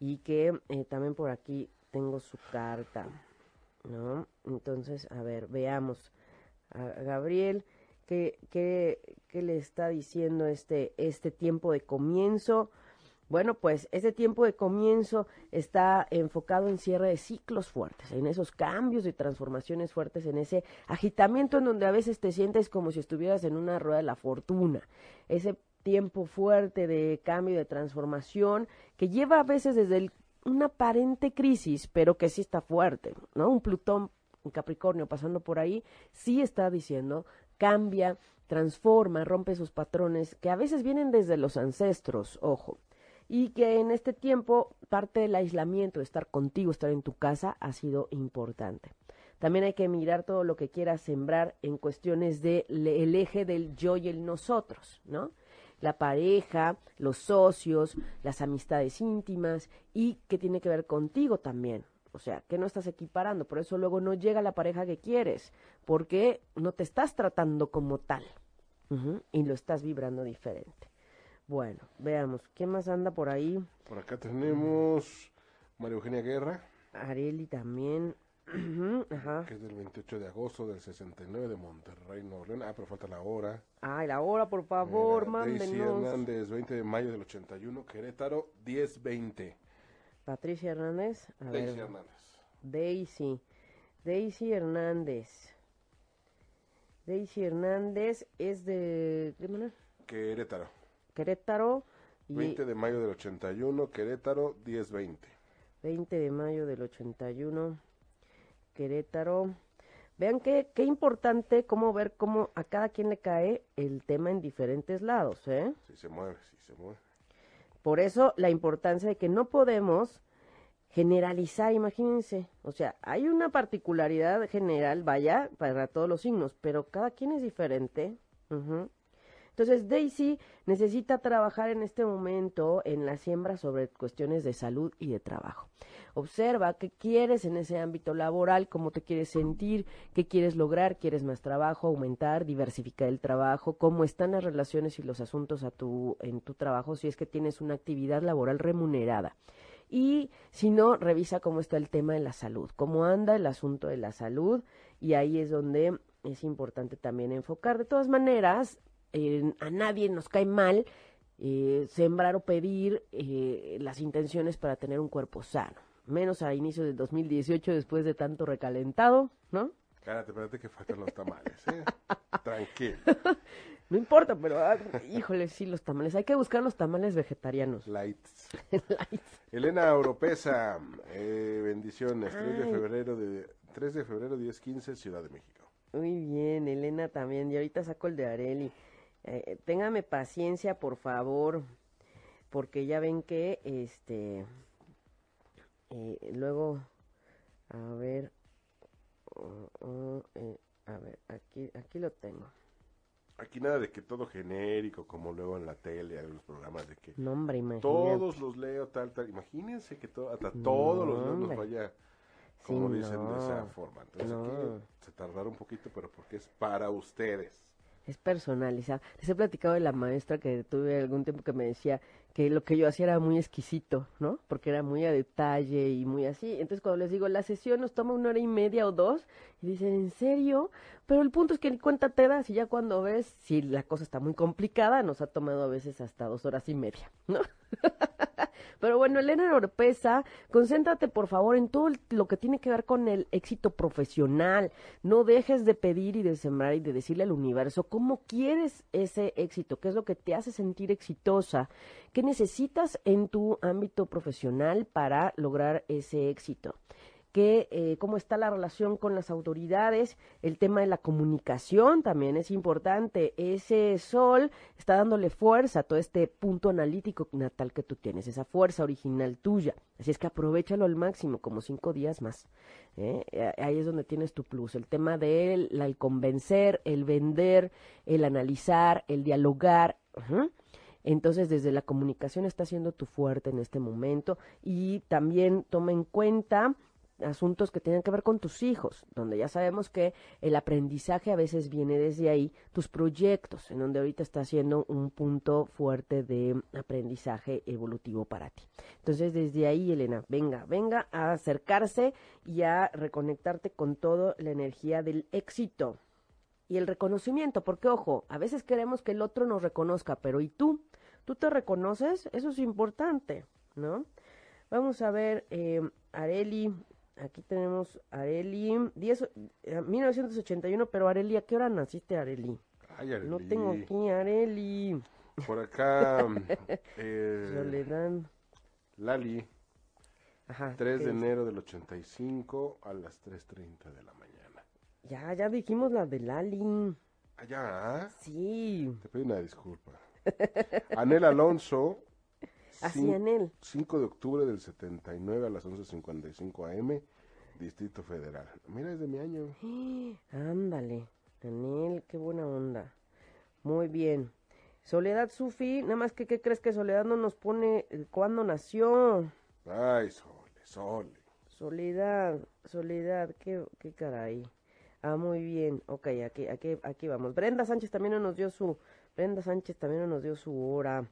Speaker 1: y que eh, también por aquí tengo su carta, ¿no? Entonces, a ver, veamos. A Gabriel, ¿qué, qué, qué le está diciendo este, este tiempo de comienzo? Bueno, pues ese tiempo de comienzo está enfocado en cierre de ciclos fuertes, en esos cambios y transformaciones fuertes, en ese agitamiento en donde a veces te sientes como si estuvieras en una rueda de la fortuna. Ese tiempo fuerte de cambio, de transformación, que lleva a veces desde una aparente crisis, pero que sí está fuerte, ¿no? Un Plutón, un Capricornio pasando por ahí, sí está diciendo, cambia, transforma, rompe sus patrones, que a veces vienen desde los ancestros, ojo, y que en este tiempo parte del aislamiento, de estar contigo, estar en tu casa, ha sido importante. También hay que mirar todo lo que quieras sembrar en cuestiones del el eje del yo y el nosotros, ¿no? La pareja, los socios, las amistades íntimas y que tiene que ver contigo también. O sea, que no estás equiparando, por eso luego no llega la pareja que quieres, porque no te estás tratando como tal y lo estás vibrando diferente. Bueno, veamos, ¿quién más anda por ahí?
Speaker 2: Por acá tenemos María Eugenia Guerra.
Speaker 1: Areli también.
Speaker 2: Que es del 28 de agosto del 69 de Monterrey, Nuevo León. Ah, pero falta la hora.
Speaker 1: Ay, la hora, por favor, mándenos.
Speaker 2: Daisy Hernández, 20 de mayo del 81, Querétaro, 1020.
Speaker 1: Patricia Hernández.
Speaker 2: A Daisy Hernández.
Speaker 1: Daisy. Daisy Hernández. Daisy Hernández es de... ¿Qué manera?
Speaker 2: Querétaro.
Speaker 1: Querétaro.
Speaker 2: 20 de mayo del 81, Querétaro, 1020.
Speaker 1: 20 de mayo del 81. Querétaro. Vean qué, qué importante cómo ver cómo a cada quien le cae el tema en diferentes lados, ¿eh?
Speaker 2: Sí se mueve, sí se mueve.
Speaker 1: Por eso la importancia de que no podemos generalizar, imagínense, o sea, hay una particularidad general, vaya, para todos los signos, pero cada quien es diferente. Entonces, Daisy necesita trabajar en este momento en la siembra sobre cuestiones de salud y de trabajo. Observa qué quieres en ese ámbito laboral, cómo te quieres sentir, qué quieres lograr, quieres más trabajo, aumentar, diversificar el trabajo, cómo están las relaciones y los asuntos a tu, en tu trabajo si es que tienes una actividad laboral remunerada. Y si no, revisa cómo está el tema de la salud, cómo anda el asunto de la salud y ahí es donde es importante también enfocar. De todas maneras, a nadie nos cae mal eh, sembrar o pedir eh, las intenciones para tener un cuerpo sano. Menos a inicio del 2018 después de tanto recalentado, ¿no?
Speaker 2: Espérate, espérate que faltan los tamales, ¿eh? Tranquilo.
Speaker 1: No importa, pero ah, híjole, sí, los tamales. Hay que buscar los tamales vegetarianos.
Speaker 2: Lights. Elena Oropesa, eh, bendiciones. 3 de febrero de 3 de febrero 10-15, Ciudad de México.
Speaker 1: Muy bien, Elena también. Y ahorita saco el de Areli. Eh, téngame paciencia, por favor, porque ya ven que, este, eh, luego, a ver, uh, uh, eh, a ver, aquí, aquí lo tengo.
Speaker 2: Aquí nada de que todo genérico, como luego en la tele, en los programas de que
Speaker 1: nombre,
Speaker 2: todos los leo tal, tal. Imagínense que hasta todos los leo los vaya, como dicen, de esa forma. Entonces se tardará un poquito, pero porque es para ustedes
Speaker 1: es personalizado. Les he platicado de la maestra que tuve algún tiempo que me decía que lo que yo hacía era muy exquisito, ¿no? Porque era muy a detalle y muy así. Entonces cuando les digo, la sesión nos toma una hora y media o dos, y dicen, ¿en serio? Pero el punto es que ni cuenta te das y ya cuando ves, si la cosa está muy complicada, nos ha tomado a veces hasta dos horas y media, ¿no? Pero bueno, Elena Oropesa, concéntrate por favor en todo lo que tiene que ver con el éxito profesional. No dejes de pedir y de sembrar y de decirle al universo cómo quieres ese éxito, qué es lo que te hace sentir exitosa, qué necesitas en tu ámbito profesional para lograr ese éxito que eh, cómo está la relación con las autoridades, el tema de la comunicación también es importante. Ese sol está dándole fuerza a todo este punto analítico natal que tú tienes, esa fuerza original tuya. Así es que aprovechalo al máximo, como cinco días más. ¿eh? Ahí es donde tienes tu plus. El tema de él, el convencer, el vender, el analizar, el dialogar. Entonces, desde la comunicación está siendo tu fuerte en este momento y también toma en cuenta asuntos que tienen que ver con tus hijos, donde ya sabemos que el aprendizaje a veces viene desde ahí, tus proyectos, en donde ahorita está siendo un punto fuerte de aprendizaje evolutivo para ti. Entonces, desde ahí, Elena, venga, venga a acercarse y a reconectarte con toda la energía del éxito y el reconocimiento, porque ojo, a veces queremos que el otro nos reconozca, pero ¿y tú? ¿Tú te reconoces? Eso es importante, ¿no? Vamos a ver, eh, Areli, Aquí tenemos Areli, 10, 1981, pero Areli, ¿a qué hora naciste, Areli?
Speaker 2: Ay, Areli.
Speaker 1: No tengo aquí, Areli.
Speaker 2: Por acá, eh,
Speaker 1: Soledad.
Speaker 2: Lali. Ajá, 3 de enero del 85 a las 3.30 de la mañana.
Speaker 1: Ya, ya dijimos la de Lali.
Speaker 2: ¿Ah, ya?
Speaker 1: Sí.
Speaker 2: Te pido una disculpa. Anel Alonso,
Speaker 1: Él.
Speaker 2: 5 de octubre del 79 a las 11.55 am, Distrito Federal. Mira, es de mi año.
Speaker 1: ándale, Anel, qué buena onda. Muy bien. Soledad Sufi, nada más que, ¿qué crees que Soledad no nos pone eh, cuándo nació?
Speaker 2: Ay, Sole, Sole.
Speaker 1: Soledad, Soledad, qué, qué caray. Ah, muy bien. Ok, aquí, aquí, aquí vamos. Brenda Sánchez también nos dio su, Brenda Sánchez también nos dio su hora.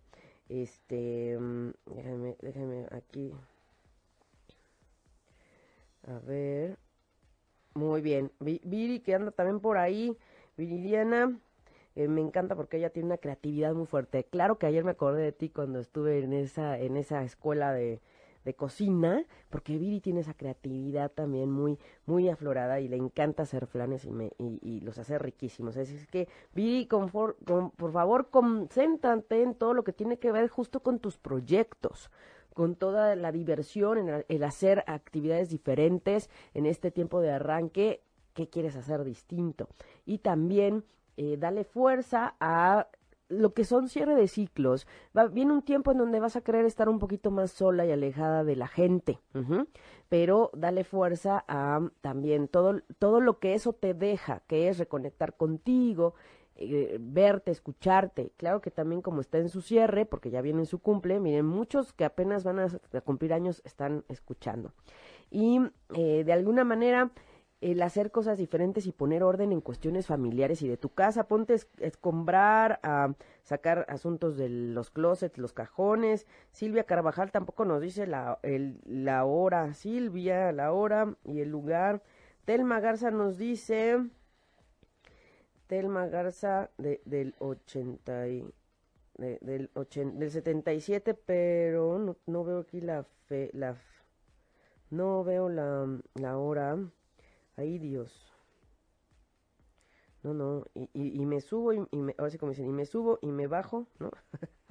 Speaker 1: Este, mm, déjame, déjame aquí. A ver. Muy bien. Viri, que anda también por ahí. Viridiana, eh, me encanta porque ella tiene una creatividad muy fuerte. Claro que ayer me acordé de ti cuando estuve en esa, en esa escuela de, de cocina, porque Viri tiene esa creatividad también muy, muy aflorada y le encanta hacer flanes y, me, y, los hace riquísimos. Es que, Viri, por favor, concéntrate en todo lo que tiene que ver justo con tus proyectos con toda la diversión, en el hacer actividades diferentes en este tiempo de arranque, ¿qué quieres hacer distinto? Y también eh, dale fuerza a lo que son cierre de ciclos, va, viene un tiempo en donde vas a querer estar un poquito más sola y alejada de la gente, pero dale fuerza a también todo, todo lo que eso te deja, que es reconectar contigo, eh, verte, escucharte. Claro que también como está en su cierre, porque ya viene su cumple, miren, muchos que apenas van a, cumplir años están escuchando. Y eh, de alguna manera el hacer cosas diferentes y poner orden en cuestiones familiares y de tu casa. Ponte a escombrar, a sacar asuntos de los closets, los cajones. Silvia Carvajal tampoco nos dice la, la hora. Silvia, la hora y el lugar. Telma Garza nos dice. Telma Garza de, del 80 y, del, 80, del 77, pero no, no veo aquí la fe, la no veo la, la hora. Ay, Dios. No, no, y, y, me subo y, me, ahora sí como dicen, y me subo y me bajo, ¿no?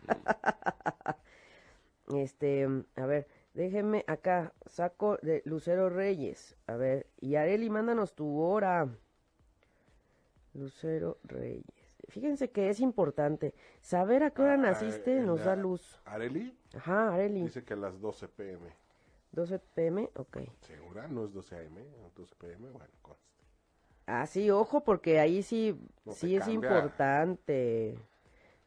Speaker 1: este, a ver, déjenme acá, saco de Lucero Reyes, a ver, y Areli, mándanos tu hora. Lucero Reyes, fíjense que es importante. Saber a qué hora ah, naciste nos da luz.
Speaker 2: ¿Areli?
Speaker 1: Ajá, Areli.
Speaker 2: Dice que a las 12 pm.
Speaker 1: 12 pm, ok.
Speaker 2: ¿Segura? ¿No es 12 am? 12 pm, bueno, conste.
Speaker 1: Ah, sí, ojo, porque ahí sí, sí es importante.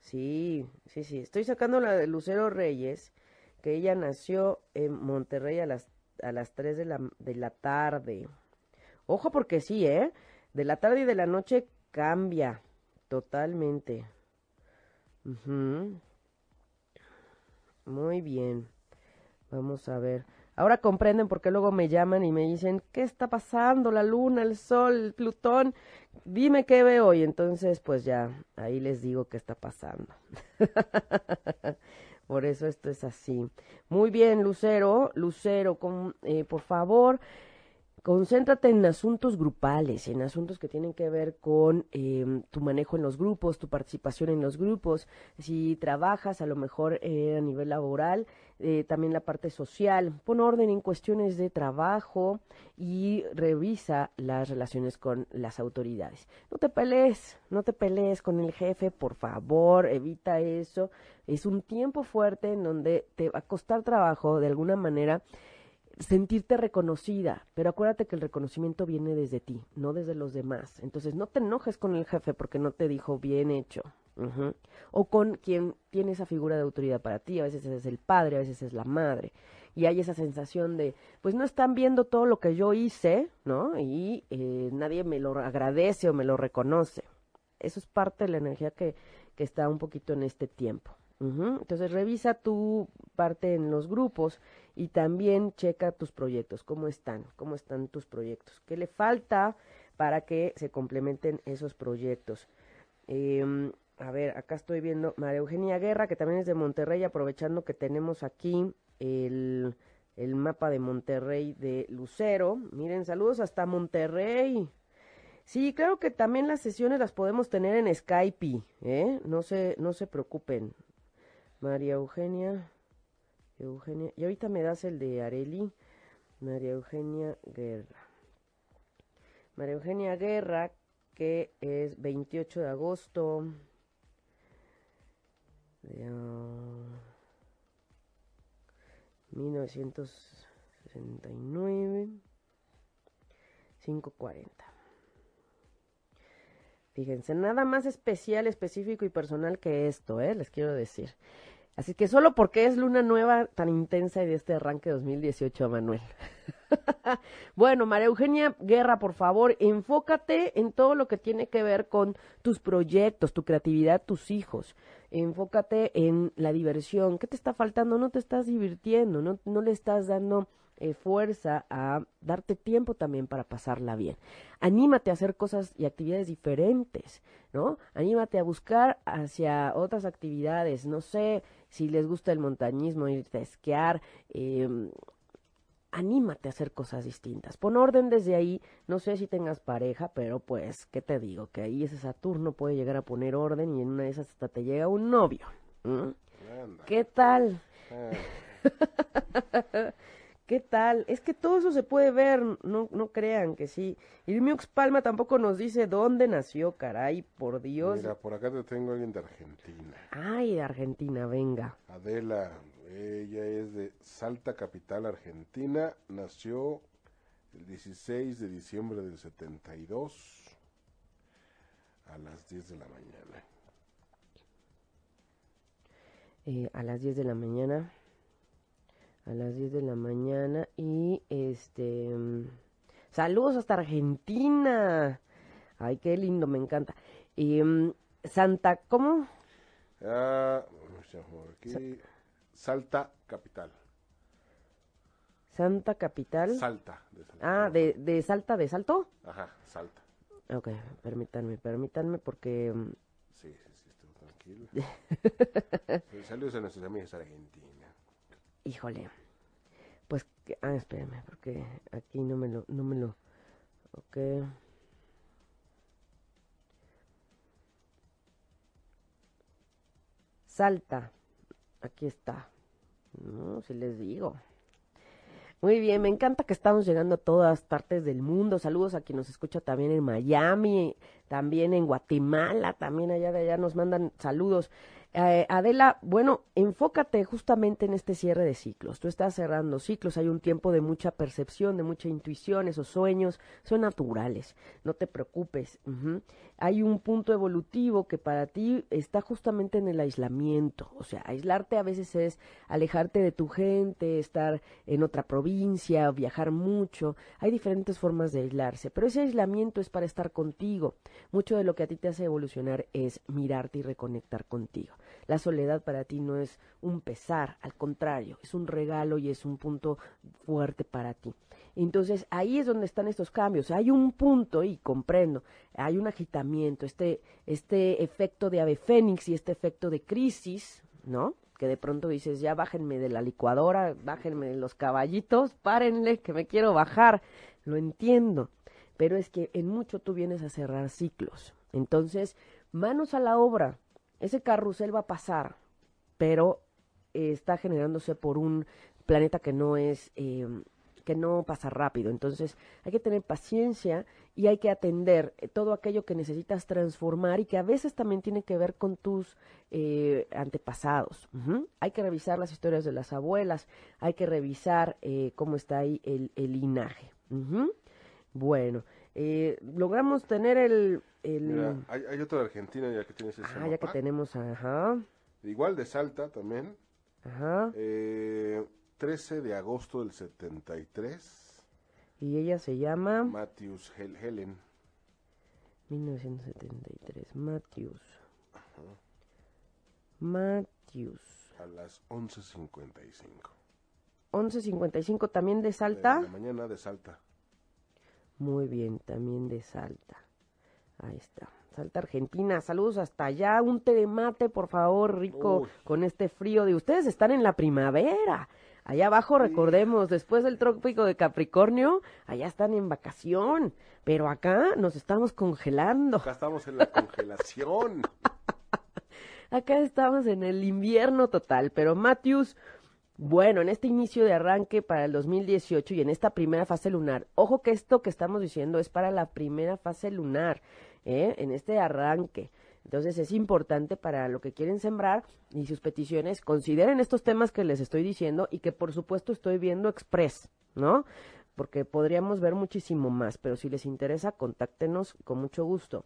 Speaker 1: Sí, sí, sí. Estoy sacando la de Lucero Reyes, que ella nació en Monterrey a las, a las 3 de la, de la tarde. Ojo, porque sí, ¿eh? De la tarde y de la noche cambia totalmente. Muy bien. Vamos a ver. Ahora comprenden por qué luego me llaman y me dicen, ¿qué está pasando? La luna, el sol, el Plutón. Dime qué veo. Y entonces, pues ya, ahí les digo qué está pasando. por eso esto es así. Muy bien, Lucero. Lucero, eh, por favor, Concéntrate en asuntos grupales, en asuntos que tienen que ver con em, tu manejo en los grupos, tu participación en los grupos. Si trabajas a lo mejor eh, a nivel laboral, eh, también la parte social. Pon orden en cuestiones de trabajo y revisa las relaciones con las autoridades. No te pelees, no te pelees con el jefe, por favor, evita eso. Es un tiempo fuerte en donde te va a costar trabajo de alguna manera sentirte reconocida, pero acuérdate que el reconocimiento viene desde ti, no desde los demás. Entonces no te enojes con el jefe porque no te dijo bien hecho. O con quien tiene esa figura de autoridad para ti, a veces es el padre, a veces es la madre. Y hay esa sensación de, pues no están viendo todo lo que yo hice, ¿no? Y eh, nadie me lo agradece o me lo reconoce. Eso es parte de la energía que, que está un poquito en este tiempo. Entonces revisa tu parte en los grupos y también checa tus proyectos, cómo están, cómo están tus proyectos, qué le falta para que se complementen esos proyectos. Em, a ver, acá estoy viendo María Eugenia Guerra, que también es de Monterrey, aprovechando que tenemos aquí el, el mapa de Monterrey de Lucero. Miren, saludos hasta Monterrey. Sí, claro que también las sesiones las podemos tener en Skype, ¿eh? No se, no se preocupen. María Eugenia, Eugenia, y ahorita me das el de Areli, María Eugenia Guerra. María Eugenia Guerra, que es 28 de agosto de 1969, 540. Fíjense, nada más especial, específico y personal que esto, ¿eh? les quiero decir. Así que solo porque es luna nueva tan intensa y de este arranque 2018, Manuel. bueno, María Eugenia Guerra, por favor, enfócate en todo lo que tiene que ver con tus proyectos, tu creatividad, tus hijos. Enfócate en la diversión. ¿Qué te está faltando? No te estás divirtiendo, no, le estás dando eh, fuerza a darte tiempo también para pasarla bien. Anímate a hacer cosas y actividades diferentes, ¿no? Anímate a buscar hacia otras actividades, no sé si les gusta el montañismo, irte a esquiar, em, anímate a hacer cosas distintas. Pon orden desde ahí, no sé si tengas pareja, pero pues, ¿qué te digo? Que ahí ese Saturno puede llegar a poner orden y en una de esas hasta te llega un novio. ¿Qué tal? Ah. ¿Qué tal? Es que todo eso se puede ver, no, no crean que sí. Irmiux Palma tampoco nos dice dónde nació, caray, por Dios.
Speaker 2: Mira, por acá te tengo alguien de Argentina.
Speaker 1: Ay, de Argentina, venga.
Speaker 2: Adela, ella es de Salta Capital, Argentina. Nació el 16 de diciembre del 72 a las 10 de la mañana.
Speaker 1: Eh, a las 10 de la mañana a las 10 de la mañana y este saludos hasta Argentina. Ay, qué lindo, me encanta. Y mm, Santa, ¿cómo?
Speaker 2: Ah, aquí. Salta Capital.
Speaker 1: Santa Capital.
Speaker 2: Salta.
Speaker 1: De Salta. Ah, de, de Salta, de Salto.
Speaker 2: Ajá, Salta.
Speaker 1: Ok, permítanme, permítanme porque... Mm,
Speaker 2: sí, sí, sí, estoy tranquilo. Saludos a nuestros amigos argentinos.
Speaker 1: Híjole. Pues, ah, espérame, porque aquí no me lo, no me lo, ok. Salta, aquí está. No, si les digo. Muy bien, me encanta que estamos llegando a todas partes del mundo. Saludos a quien nos escucha también en Miami, también en Guatemala, también allá de allá nos mandan saludos. Eh, Adela, bueno, enfócate justamente en este cierre de ciclos. Tú estás cerrando ciclos, hay un tiempo de mucha percepción, de mucha intuición, esos sueños son naturales, no te preocupes. Hay un punto evolutivo que para ti está justamente en el aislamiento, o sea, aislarte a veces es alejarte de tu gente, estar en otra provincia, viajar mucho, hay diferentes formas de aislarse, pero ese aislamiento es para estar contigo. Mucho de lo que a ti te hace evolucionar es mirarte y reconectar contigo. La soledad para ti no es un pesar, al contrario, es un regalo y es un punto fuerte para ti. Entonces ahí es donde están estos cambios. Hay un punto, y comprendo, hay un agitamiento, este, este efecto de ave fénix y este efecto de crisis, ¿no? Que de pronto dices, ya bájenme de la licuadora, bájenme de los caballitos, párenle, que me quiero bajar. Lo entiendo, pero es que en mucho tú vienes a cerrar ciclos. Entonces, manos a la obra, ese carrusel va a pasar, pero eh, está generándose por un planeta que no es eh, que no pasa rápido. Entonces hay que tener paciencia y hay que atender eh, todo aquello que necesitas transformar y que a veces también tiene que ver con tus antepasados. Hay que revisar las historias de las abuelas, hay que revisar cómo está ahí el, linaje. Bueno, logramos tener el,
Speaker 2: hay, otro de Argentina ya que tienes ese
Speaker 1: Ah, ya que tenemos, ajá.
Speaker 2: Igual de Salta también.
Speaker 1: Ajá.
Speaker 2: Eh, 13 de agosto del 73.
Speaker 1: Y ella se llama...
Speaker 2: Matthews Helen.
Speaker 1: 1973, Matthews. Ajá. Matthews.
Speaker 2: A las 11.55.
Speaker 1: 11.55 también de Salta.
Speaker 2: De la mañana de Salta.
Speaker 1: Muy bien, también de Salta. Ahí está. Salta Argentina, saludos hasta allá, un té de mate, por favor, rico, con este frío de ustedes están en la primavera. Allá abajo, recordemos, después del trópico de Capricornio, allá están en vacación, pero acá nos estamos congelando.
Speaker 2: Acá estamos en la congelación.
Speaker 1: acá estamos en el invierno total, pero Matthews, bueno, en este inicio de arranque para el 2018 y en esta primera fase lunar, ojo que esto que estamos diciendo es para la primera fase lunar, ¿eh? en este arranque. Entonces es importante para lo que quieren sembrar y sus peticiones, consideren estos temas que les estoy diciendo y que por supuesto estoy viendo express, ¿no? Porque podríamos ver muchísimo más, pero si les interesa, contáctenos con mucho gusto.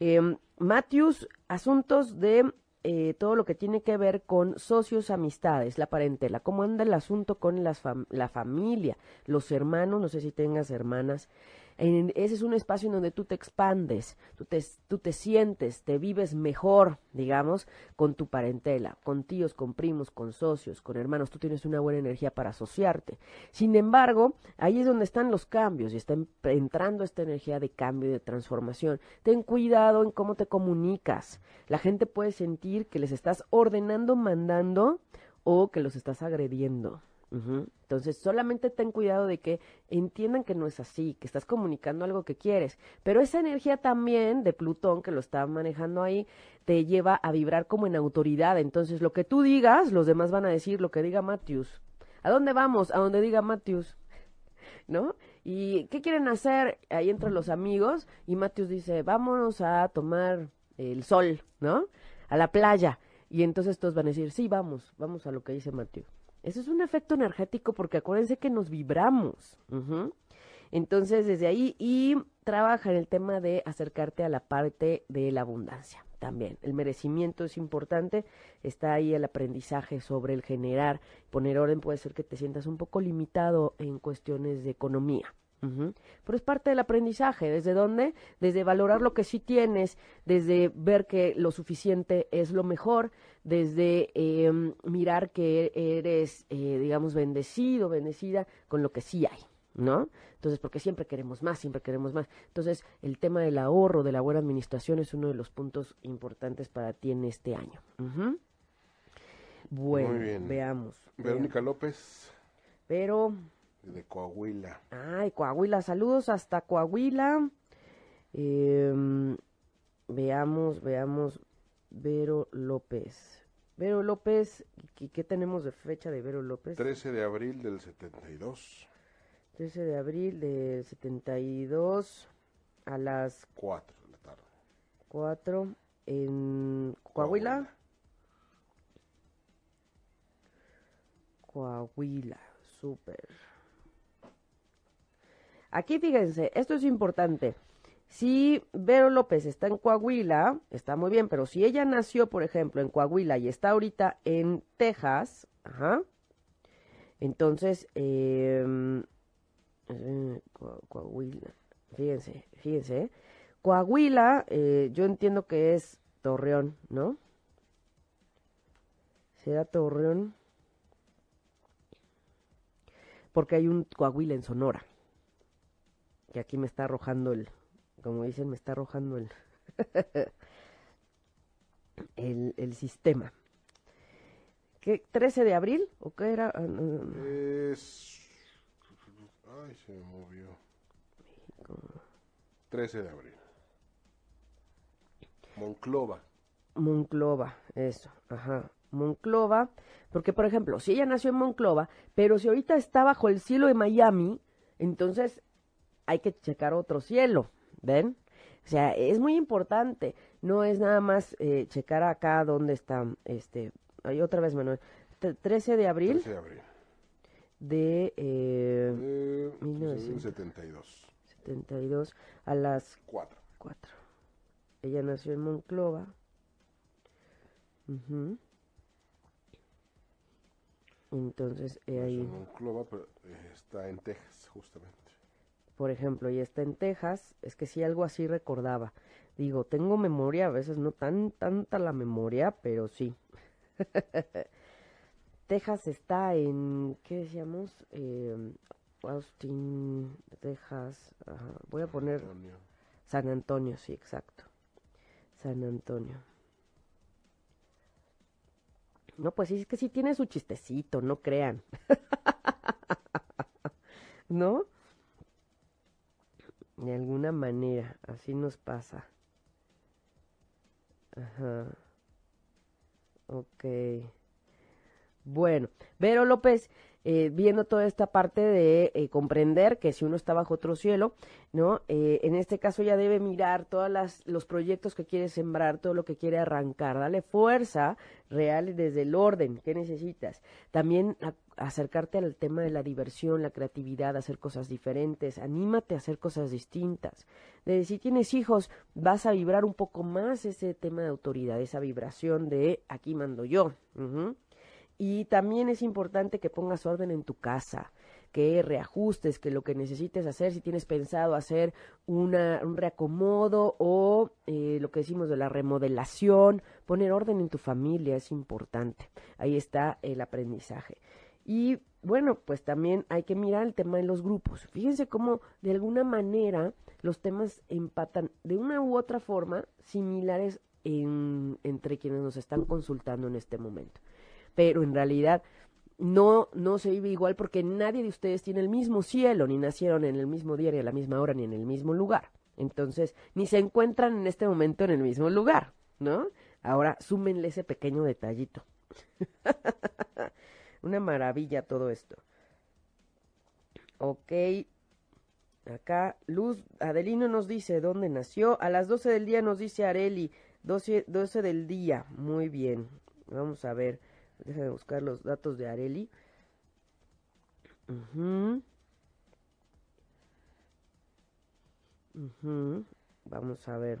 Speaker 1: Eh, Matthews, asuntos de eh, todo lo que tiene que ver con socios, amistades, la parentela, cómo anda el asunto con las la familia, los hermanos, no sé si tengas hermanas, ese es un espacio en donde tú te expandes, tú te, tú te sientes, te vives mejor, digamos, con tu parentela, con tíos, con primos, con socios, con hermanos, tú tienes una buena energía para asociarte. Sin embargo, ahí es donde están los cambios y está entrando esta energía de cambio y de transformación. Ten cuidado en cómo te comunicas. La gente puede sentir que les estás ordenando, mandando o que los estás agrediendo. Entonces, solamente ten cuidado de que entiendan que no es así, que estás comunicando algo que quieres. Pero esa energía también de Plutón, que lo está manejando ahí, te lleva a vibrar como en autoridad. Entonces, lo que tú digas, los demás van a decir lo que diga Matthews. ¿A dónde vamos? A donde diga Matthews. ¿No? ¿Y qué quieren hacer ahí entre los amigos? Y Matthews dice, vámonos a tomar el sol, ¿no? A la playa. Y entonces todos van a decir, sí, vamos, vamos a lo que dice Matthews. Eso es un efecto energético porque acuérdense que nos vibramos. Entonces, desde ahí, y trabaja en el tema de acercarte a la parte de la abundancia también. El merecimiento es importante, está ahí el aprendizaje sobre el generar, poner orden, puede ser que te sientas un poco limitado en cuestiones de economía. Pero es parte del aprendizaje. ¿Desde dónde? Desde valorar lo que sí tienes, desde ver que lo suficiente es lo mejor, desde em, mirar que eres, eh, digamos, bendecido, bendecida con lo que sí hay, ¿no? Entonces, porque siempre queremos más, siempre queremos más. Entonces, el tema del ahorro, de la buena administración es uno de los puntos importantes para ti en este año. Bueno, veamos.
Speaker 2: Verónica López.
Speaker 1: Pero
Speaker 2: de Coahuila.
Speaker 1: Ay, Coahuila, saludos hasta Coahuila. Em, veamos, veamos, Vero López. Vero López, ¿qué, tenemos de fecha de Vero López?
Speaker 2: 13 de abril del 72.
Speaker 1: 13 de abril del 72 a las
Speaker 2: 4 de la tarde.
Speaker 1: 4 en Coahuila. Coahuila, súper. Aquí fíjense, esto es importante. Si Vero López está en Coahuila, está muy bien, pero si ella nació, por ejemplo, en Coahuila y está ahorita en Texas, ajá, entonces, em, eh, Coahuila, fíjense, fíjense, ¿eh? Coahuila, eh, yo entiendo que es Torreón, ¿no? ¿Será Torreón? Porque hay un Coahuila en Sonora, que aquí me está arrojando el, como dicen, me está arrojando el, el, sistema. ¿Qué? ¿13 de abril? ¿O qué era? Ah,
Speaker 2: es... Ay, se me movió. 13 de abril. Monclova.
Speaker 1: Monclova, eso, ajá. Monclova, porque por ejemplo, si ella nació en Monclova, pero si ahorita está bajo el cielo de Miami, entonces hay que checar otro cielo, ¿Ven? O sea, es muy importante. No es nada más eh, checar acá dónde está. Este, hay otra vez, Manuel. 13 de abril.
Speaker 2: 13 de abril.
Speaker 1: De, eh,
Speaker 2: 1972.
Speaker 1: 72 a las
Speaker 2: 4.
Speaker 1: 4. Ella nació en Monclova. Entonces, eh, ahí.
Speaker 2: Monclova, pero eh, está en Texas, justamente
Speaker 1: por ejemplo, y está en Texas, es que sí algo así recordaba. Digo, tengo memoria, a veces no tan tanta la memoria, pero sí. Texas está en, ¿qué decíamos? Eh, Austin, Texas. Voy a poner San Antonio, sí, exacto. San Antonio. No, pues sí, es que sí tiene su chistecito, no crean. ¿No? De alguna manera, así nos pasa. Ajá. Ok. Bueno, Vero López, eh, viendo toda esta parte de eh, comprender que si uno está bajo otro cielo, ¿no? Eh, en este caso ya debe mirar todos los proyectos que quiere sembrar, todo lo que quiere arrancar, dale fuerza real desde el orden que necesitas. También acercarte al tema de la diversión, la creatividad, hacer cosas diferentes, anímate a hacer cosas distintas. De si tienes hijos, vas a vibrar un poco más ese tema de autoridad, esa vibración de aquí mando yo. Y también es importante que pongas orden en tu casa, que reajustes, que lo que necesites hacer, si tienes pensado hacer una, un reacomodo o eh, lo que decimos de la remodelación, poner orden en tu familia es importante. Ahí está el aprendizaje. Y bueno, pues también hay que mirar el tema de los grupos. Fíjense cómo de alguna manera los temas empatan de una u otra forma similares entre quienes nos están consultando en este momento pero en realidad no, no se vive igual porque nadie de ustedes tiene el mismo cielo, ni nacieron en el mismo día, ni a la misma hora, ni en el mismo lugar. Entonces, ni se encuentran en este momento en el mismo lugar, ¿no? Ahora, súmenle ese pequeño detallito. Una maravilla todo esto. Ok. Acá, Luz Adelino nos dice dónde nació. A las 12 del día nos dice Areli. 12, 12 del día. Muy bien. Vamos a ver. Déjame buscar los datos de Areli. Vamos a ver.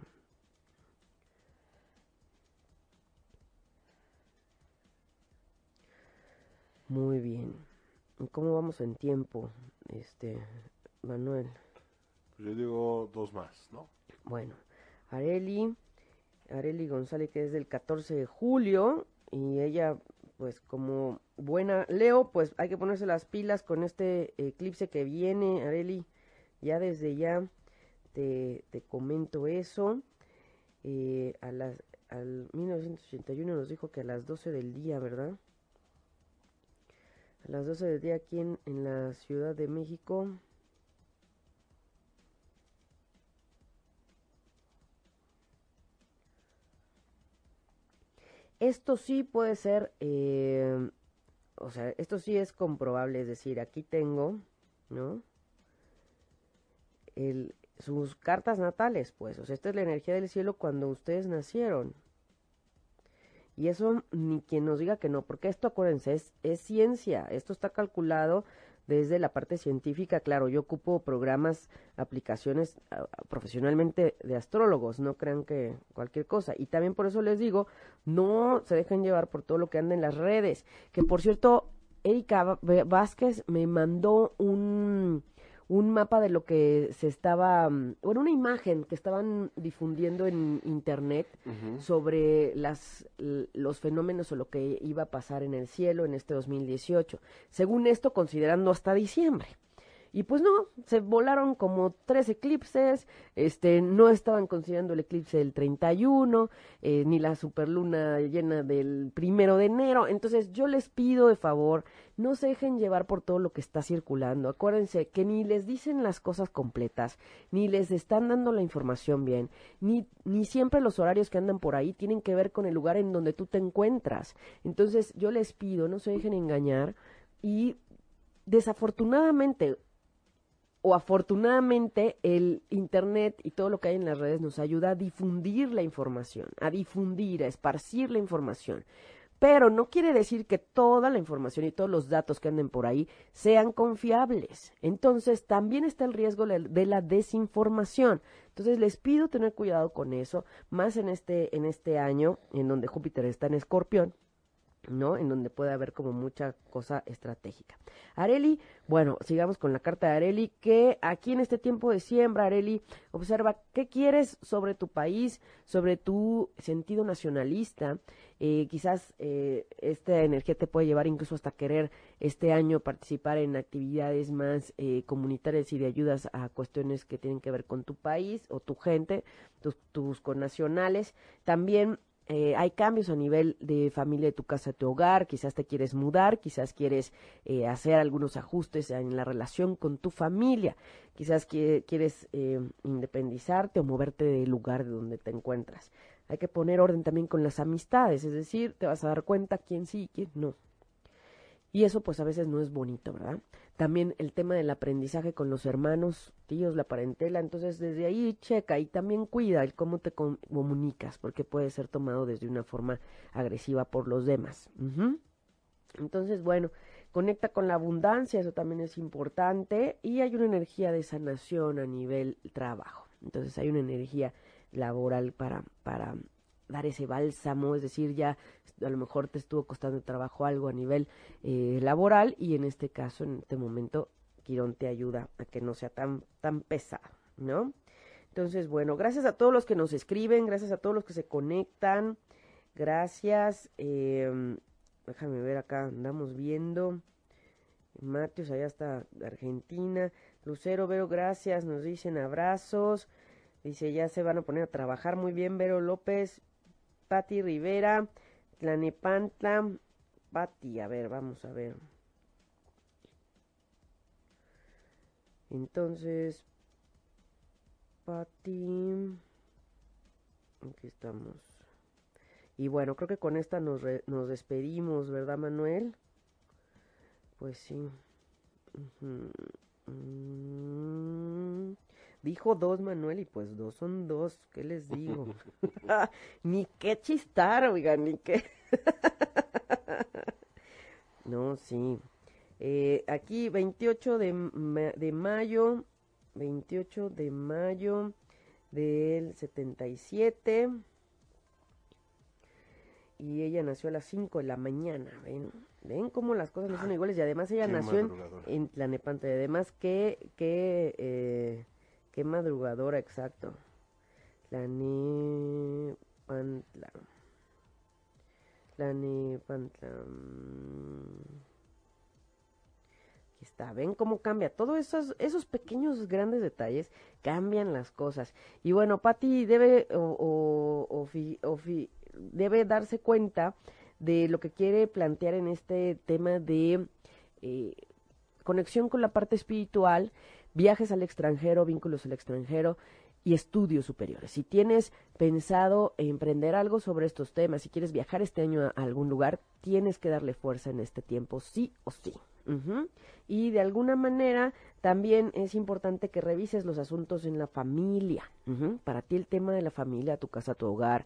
Speaker 1: Muy bien. ¿Cómo vamos en tiempo, este, Manuel?
Speaker 2: Yo digo dos más, ¿no?
Speaker 1: Bueno, Areli, Areli González, que es del 14 de julio, y ella pues como buena Leo, pues hay que ponerse las pilas con este eclipse que viene, Areli. Ya desde ya te, te comento eso. Eh, a las, al 1981 nos dijo que a las 12 del día, ¿verdad? A las 12 del día aquí en, en la Ciudad de México. Esto sí puede ser, eh, o sea, esto sí es comprobable, es decir, aquí tengo, ¿no? El, sus cartas natales, pues, o sea, esta es la energía del cielo cuando ustedes nacieron. Y eso ni quien nos diga que no, porque esto, acuérdense, es, es ciencia, esto está calculado desde la parte científica, claro, yo ocupo programas, aplicaciones profesionalmente de astrólogos, no crean que cualquier cosa. Y también por eso les digo, no se dejen llevar por todo lo que anda en las redes. Que por cierto, Erika Vázquez me mandó un, un mapa de lo que se estaba, mm, bueno, una imagen que estaban difundiendo en internet sobre las, los fenómenos o lo que iba a pasar en el cielo en este 2018. Según esto, considerando hasta diciembre. Y pues no, se volaron como tres eclipses, este, no estaban considerando el eclipse del 31, eh, ni la superluna llena del primero de enero. Entonces yo les pido de favor, no se dejen llevar por todo lo que está circulando. Acuérdense que ni les dicen las cosas completas, ni les están dando la información bien, ni, ni siempre los horarios que andan por ahí tienen que ver con el lugar en donde tú te encuentras. Entonces yo les pido, no se dejen engañar y desafortunadamente o afortunadamente el Internet y todo lo que hay en las redes nos ayuda a difundir la información, a difundir, a esparcir la información. Pero no quiere decir que toda la información y todos los datos que anden por ahí sean confiables. Entonces también está el riesgo de la desinformación. Entonces les pido tener cuidado con eso, más en este, en este año en donde Júpiter está en escorpión ¿no? En donde puede haber como mucha cosa estratégica. Areli, bueno, sigamos con la carta de Areli, que aquí en este tiempo de siembra, Areli, observa qué quieres sobre tu país, sobre tu sentido nacionalista. Eh, quizás eh, esta energía te puede llevar incluso hasta querer este año participar en actividades más eh, comunitarias y de ayudas a cuestiones que tienen que ver con tu país o tu gente, tus, tus connacionales. También eh, hay cambios a nivel de familia de tu casa, de tu hogar, quizás te quieres mudar, quizás quieres eh, hacer algunos ajustes en la relación con tu familia, quizás quieres eh, independizarte o moverte del lugar de donde te encuentras. Hay que poner orden también con las amistades, es decir, te vas a dar cuenta quién sí y quién no. Y eso pues a veces no es bonito, ¿verdad? También el tema del aprendizaje con los hermanos, tíos, la parentela, entonces desde ahí checa y también cuida el cómo te comunicas, porque puede ser tomado desde una forma agresiva por los demás. Entonces, bueno, conecta con la abundancia, eso también es importante, y hay una energía de sanación a nivel trabajo. Entonces hay una energía laboral para, para dar ese bálsamo, es decir, ya a lo mejor te estuvo costando trabajo algo a nivel eh, laboral y en este caso, en este momento, Quirón te ayuda a que no sea tan, tan pesado, ¿no? Entonces, bueno, gracias a todos los que nos escriben, gracias a todos los que se conectan, gracias. Eh, déjame ver acá, andamos viendo. Matios, allá está Argentina. Lucero, Vero, gracias, nos dicen abrazos. Dice, ya se van a poner a trabajar muy bien, Vero López. Patti Rivera, Tlanepantla, Patti, a ver, vamos a ver. Entonces, Patti, aquí estamos. Y bueno, creo que con esta nos, nos despedimos, ¿verdad, Manuel? Pues sí. Dijo dos, Manuel, y pues dos son dos. ¿Qué les digo? ni qué chistar, oigan, ni qué. no, sí. Eh, aquí, 28 de, de mayo, 28 de mayo del 77. Y ella nació a las 5 de la mañana, ¿ven? ¿Ven cómo las cosas no son iguales? Y además ella nació en, en Tlanepante. Además que, que eh, Qué madrugadora, exacto. La Nepantla. La Nepantla. Aquí está, ven cómo cambia. Todos esos, esos pequeños grandes detalles cambian las cosas. Y bueno, Patti debe, o, debe darse cuenta de lo que quiere plantear en este tema de eh, conexión con la parte espiritual viajes al extranjero, vínculos al extranjero y estudios superiores. Si tienes pensado emprender algo sobre estos temas, si quieres viajar este año a algún lugar, tienes que darle fuerza en este tiempo, sí o sí. Y de alguna manera también es importante que revises los asuntos en la familia. Para ti el tema de la familia, tu casa, tu hogar,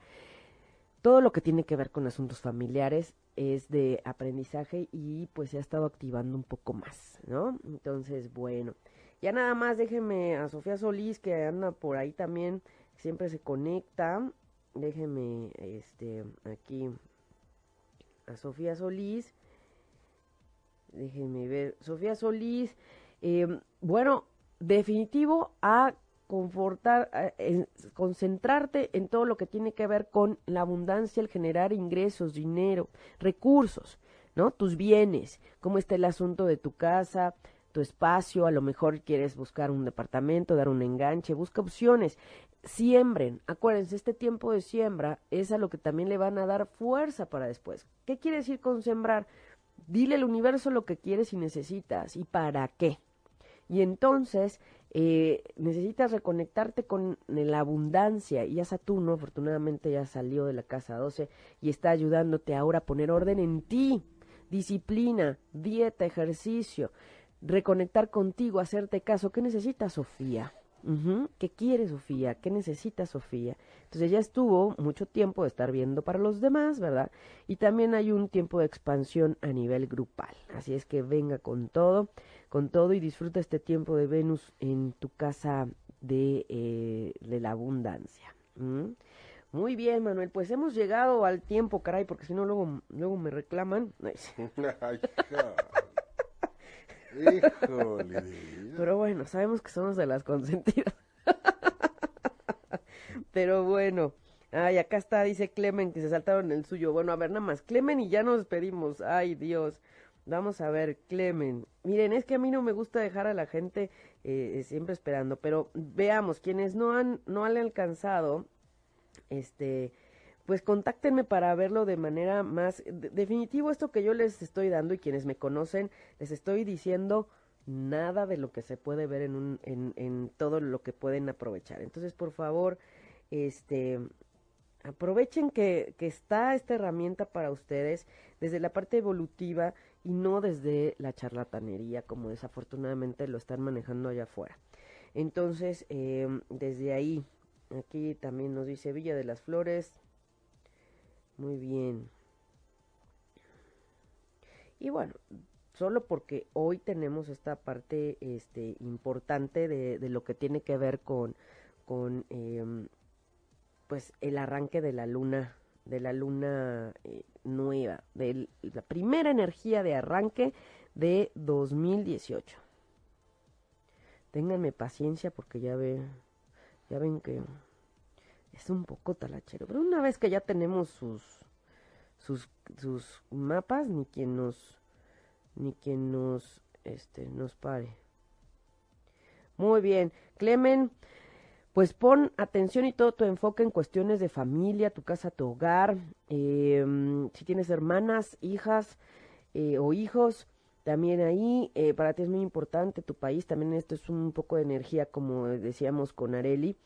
Speaker 1: todo lo que tiene que ver con asuntos familiares es de aprendizaje y pues se ha estado activando un poco más, ¿no? Entonces, bueno, ya nada más déjeme a Sofía Solís que anda por ahí también, siempre se conecta. Déjeme, este, aquí a Sofía Solís. Déjenme ver. Sofía Solís, eh, bueno, definitivo a confortar, concentrarte en todo lo que tiene que ver con la abundancia, el generar ingresos, dinero, recursos, ¿no? Tus bienes, cómo está el asunto de tu casa, tu espacio, a lo mejor quieres buscar un departamento, dar un enganche, busca opciones. Siembren, acuérdense, este tiempo de siembra es a lo que también le van a dar fuerza para después. ¿Qué quiere decir con sembrar? Dile al universo lo que quieres y necesitas y para qué. Y entonces eh, necesitas reconectarte con la abundancia. Y ya Saturno, afortunadamente, ya salió de la casa 12 y está ayudándote ahora a poner orden en ti. Disciplina, dieta, ejercicio, reconectar contigo, hacerte caso. ¿Qué necesitas, Sofía? ¿Qué quiere Sofía? ¿Qué necesita Sofía? Entonces ya estuvo mucho tiempo de estar viendo para los demás, ¿verdad? Y también hay un tiempo de expansión a nivel grupal. Así es que venga con todo, con todo y disfruta este tiempo de Venus en tu casa de, eh, de la abundancia. Muy bien, Manuel. Pues hemos llegado al tiempo, caray, porque si no luego, luego me reclaman. Híjole. Pero bueno, sabemos que somos de las consentidas. Pero bueno. Ay, acá está, dice Clemen, que se saltaron el suyo. Bueno, a ver, nada más. Clemen y ya nos despedimos. Ay, Dios. Vamos a ver, Clemen. Miren, es que a mí no me gusta dejar a la gente eh, siempre esperando, pero veamos, quienes no han, no han alcanzado, este, pues contáctenme para verlo de manera más definitivo esto que yo les estoy dando y quienes me conocen les estoy diciendo nada de lo que se puede ver en, un, en, todo lo que pueden aprovechar. Entonces, por favor, este aprovechen que, que está esta herramienta para ustedes desde la parte evolutiva y no desde la charlatanería como desafortunadamente lo están manejando allá afuera. Entonces, eh, desde ahí, aquí también nos dice Villa de las Flores, muy bien. Y bueno, solo porque hoy tenemos esta parte este, importante de, de lo que tiene que ver con, con em, pues el arranque de la luna, de la luna eh, nueva, de la primera energía de arranque de 2018. Ténganme paciencia porque ya ve, ya ven que es un poco talachero. Pero una vez que ya tenemos sus, sus, sus mapas, ni quien nos, ni quien nos, este, nos pare. Muy bien. Clemen, pues pon atención y todo tu enfoque en cuestiones de familia, tu casa, tu hogar. Em, si tienes hermanas, hijas eh, o hijos, también ahí, eh, para ti es muy importante tu país, también esto es un poco de energía, como decíamos con Areli,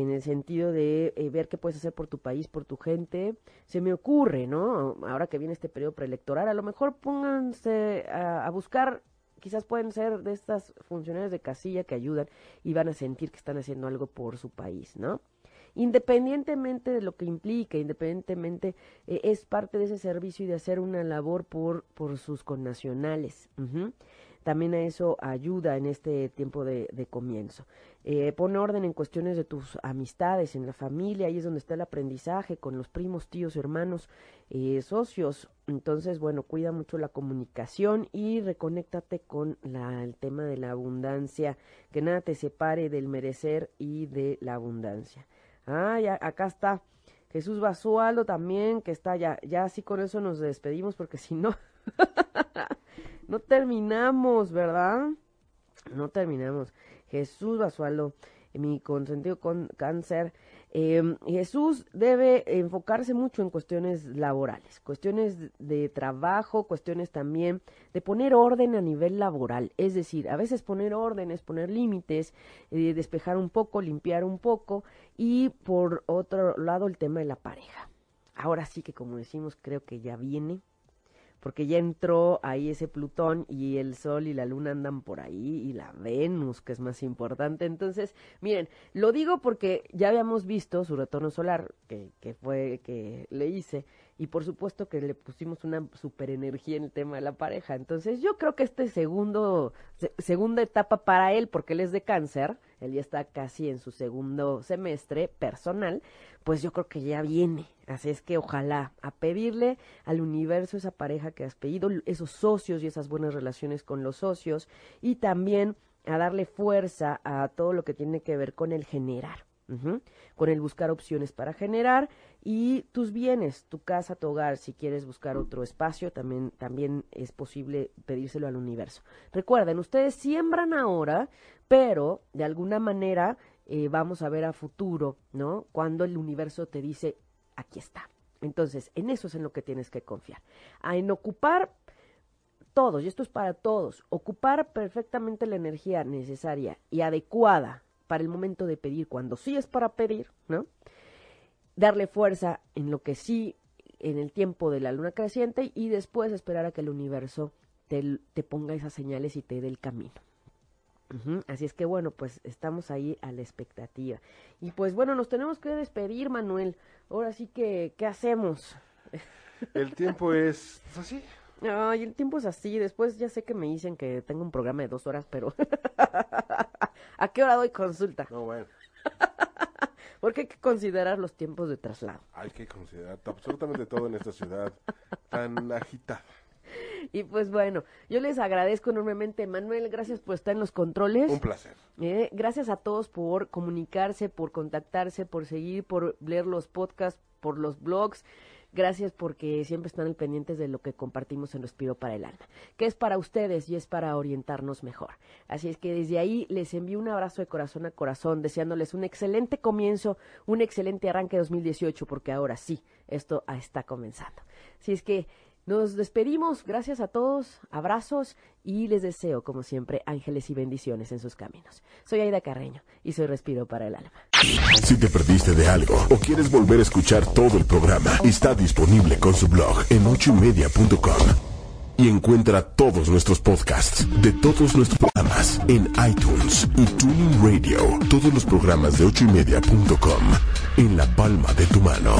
Speaker 1: en el sentido de eh, ver qué puedes hacer por tu país, por tu gente. Se me ocurre, ¿no? Ahora que viene este periodo preelectoral, a lo mejor pónganse a, buscar quizás pueden ser de estas funcionarios de casilla que ayudan y van a sentir que están haciendo algo por su país, ¿no? independientemente de lo que implique, independientemente eh, es parte de ese servicio y de hacer una labor por, por sus connacionales. También a eso ayuda en este tiempo de, comienzo. Eh, pone orden en cuestiones de tus amistades, en la familia, ahí es donde está el aprendizaje, con los primos, tíos, hermanos, eh, socios. Entonces, bueno, cuida mucho la comunicación y reconéctate con la, el tema de la abundancia, que nada te separe del merecer y de la abundancia. Ah, ya, acá está. Jesús Basualdo también, que está ya. Ya así con eso nos despedimos porque si no, no terminamos, ¿verdad? No terminamos. Jesús Basualdo, mi consentido con cáncer. Em, Jesús debe enfocarse mucho en cuestiones laborales, cuestiones de trabajo, cuestiones también de poner orden a nivel laboral. Es decir, a veces poner órdenes, poner límites, eh, despejar un poco, limpiar un poco y por otro lado el tema de la pareja. Ahora sí que como decimos creo que ya viene porque ya entró ahí ese Plutón y el Sol y la Luna andan por ahí y la Venus, que es más importante. Entonces, miren, lo digo porque ya habíamos visto su retorno solar, que, que fue que le hice, y por supuesto que le pusimos una super energía en el tema de la pareja. Entonces, yo creo que este segundo, segunda etapa para él, porque él es de cáncer, él ya está casi en su segundo semestre personal, pues yo creo que ya viene. Es que ojalá a pedirle al universo esa pareja que has pedido, esos socios y esas buenas relaciones con los socios y también a darle fuerza a todo lo que tiene que ver con el generar. con el buscar opciones para generar y tus bienes, tu casa, tu hogar, si quieres buscar otro espacio, también, también es posible pedírselo al universo. Recuerden, ustedes siembran ahora, pero de alguna manera eh, vamos a ver a futuro, ¿no? Cuando el universo te dice, aquí está. Entonces, en eso es en lo que tienes que confiar. A en ocupar todos, y esto es para todos, ocupar perfectamente la energía necesaria y adecuada para el momento de pedir, cuando sí es para pedir, ¿no? Darle fuerza en lo que sí, en el tiempo de la luna creciente y después esperar a que el universo te ponga esas señales y te dé el camino. Así es que bueno, pues estamos ahí a la expectativa. Y pues bueno, nos tenemos que despedir, Manuel. Ahora sí que, ¿qué hacemos?
Speaker 2: El tiempo es así.
Speaker 1: Ay, el tiempo es así. Después ya sé que me dicen que tengo un programa de dos horas, pero ¿a qué hora doy consulta?
Speaker 2: No, bueno.
Speaker 1: Porque hay que considerar los tiempos de traslado.
Speaker 2: Hay que considerar absolutamente todo en esta ciudad tan agitada.
Speaker 1: Y pues bueno, yo les agradezco enormemente, Manuel, gracias por estar en los controles.
Speaker 2: Un placer.
Speaker 1: Eh, gracias a todos por comunicarse, por contactarse, por seguir, por leer los podcasts, por los blogs. Gracias porque siempre están al pendientes de lo que compartimos en Respiro para el Alma, que es para ustedes y es para orientarnos mejor. Así es que desde ahí les envío un abrazo de corazón a corazón, deseándoles un excelente comienzo, un excelente arranque 2018, porque ahora sí, esto está comenzando. Así es que nos despedimos, gracias a todos, abrazos y les deseo, como siempre, ángeles y bendiciones en sus caminos. Soy Aida Carreño y soy Respiro para el Alma.
Speaker 3: Si te perdiste de algo o quieres volver a escuchar todo el programa, está disponible con su blog en ochoymedia.com. Y encuentra todos nuestros podcasts de todos nuestros programas en iTunes y Tuning Radio. Todos los programas de ochoymedia.com en la palma de tu mano.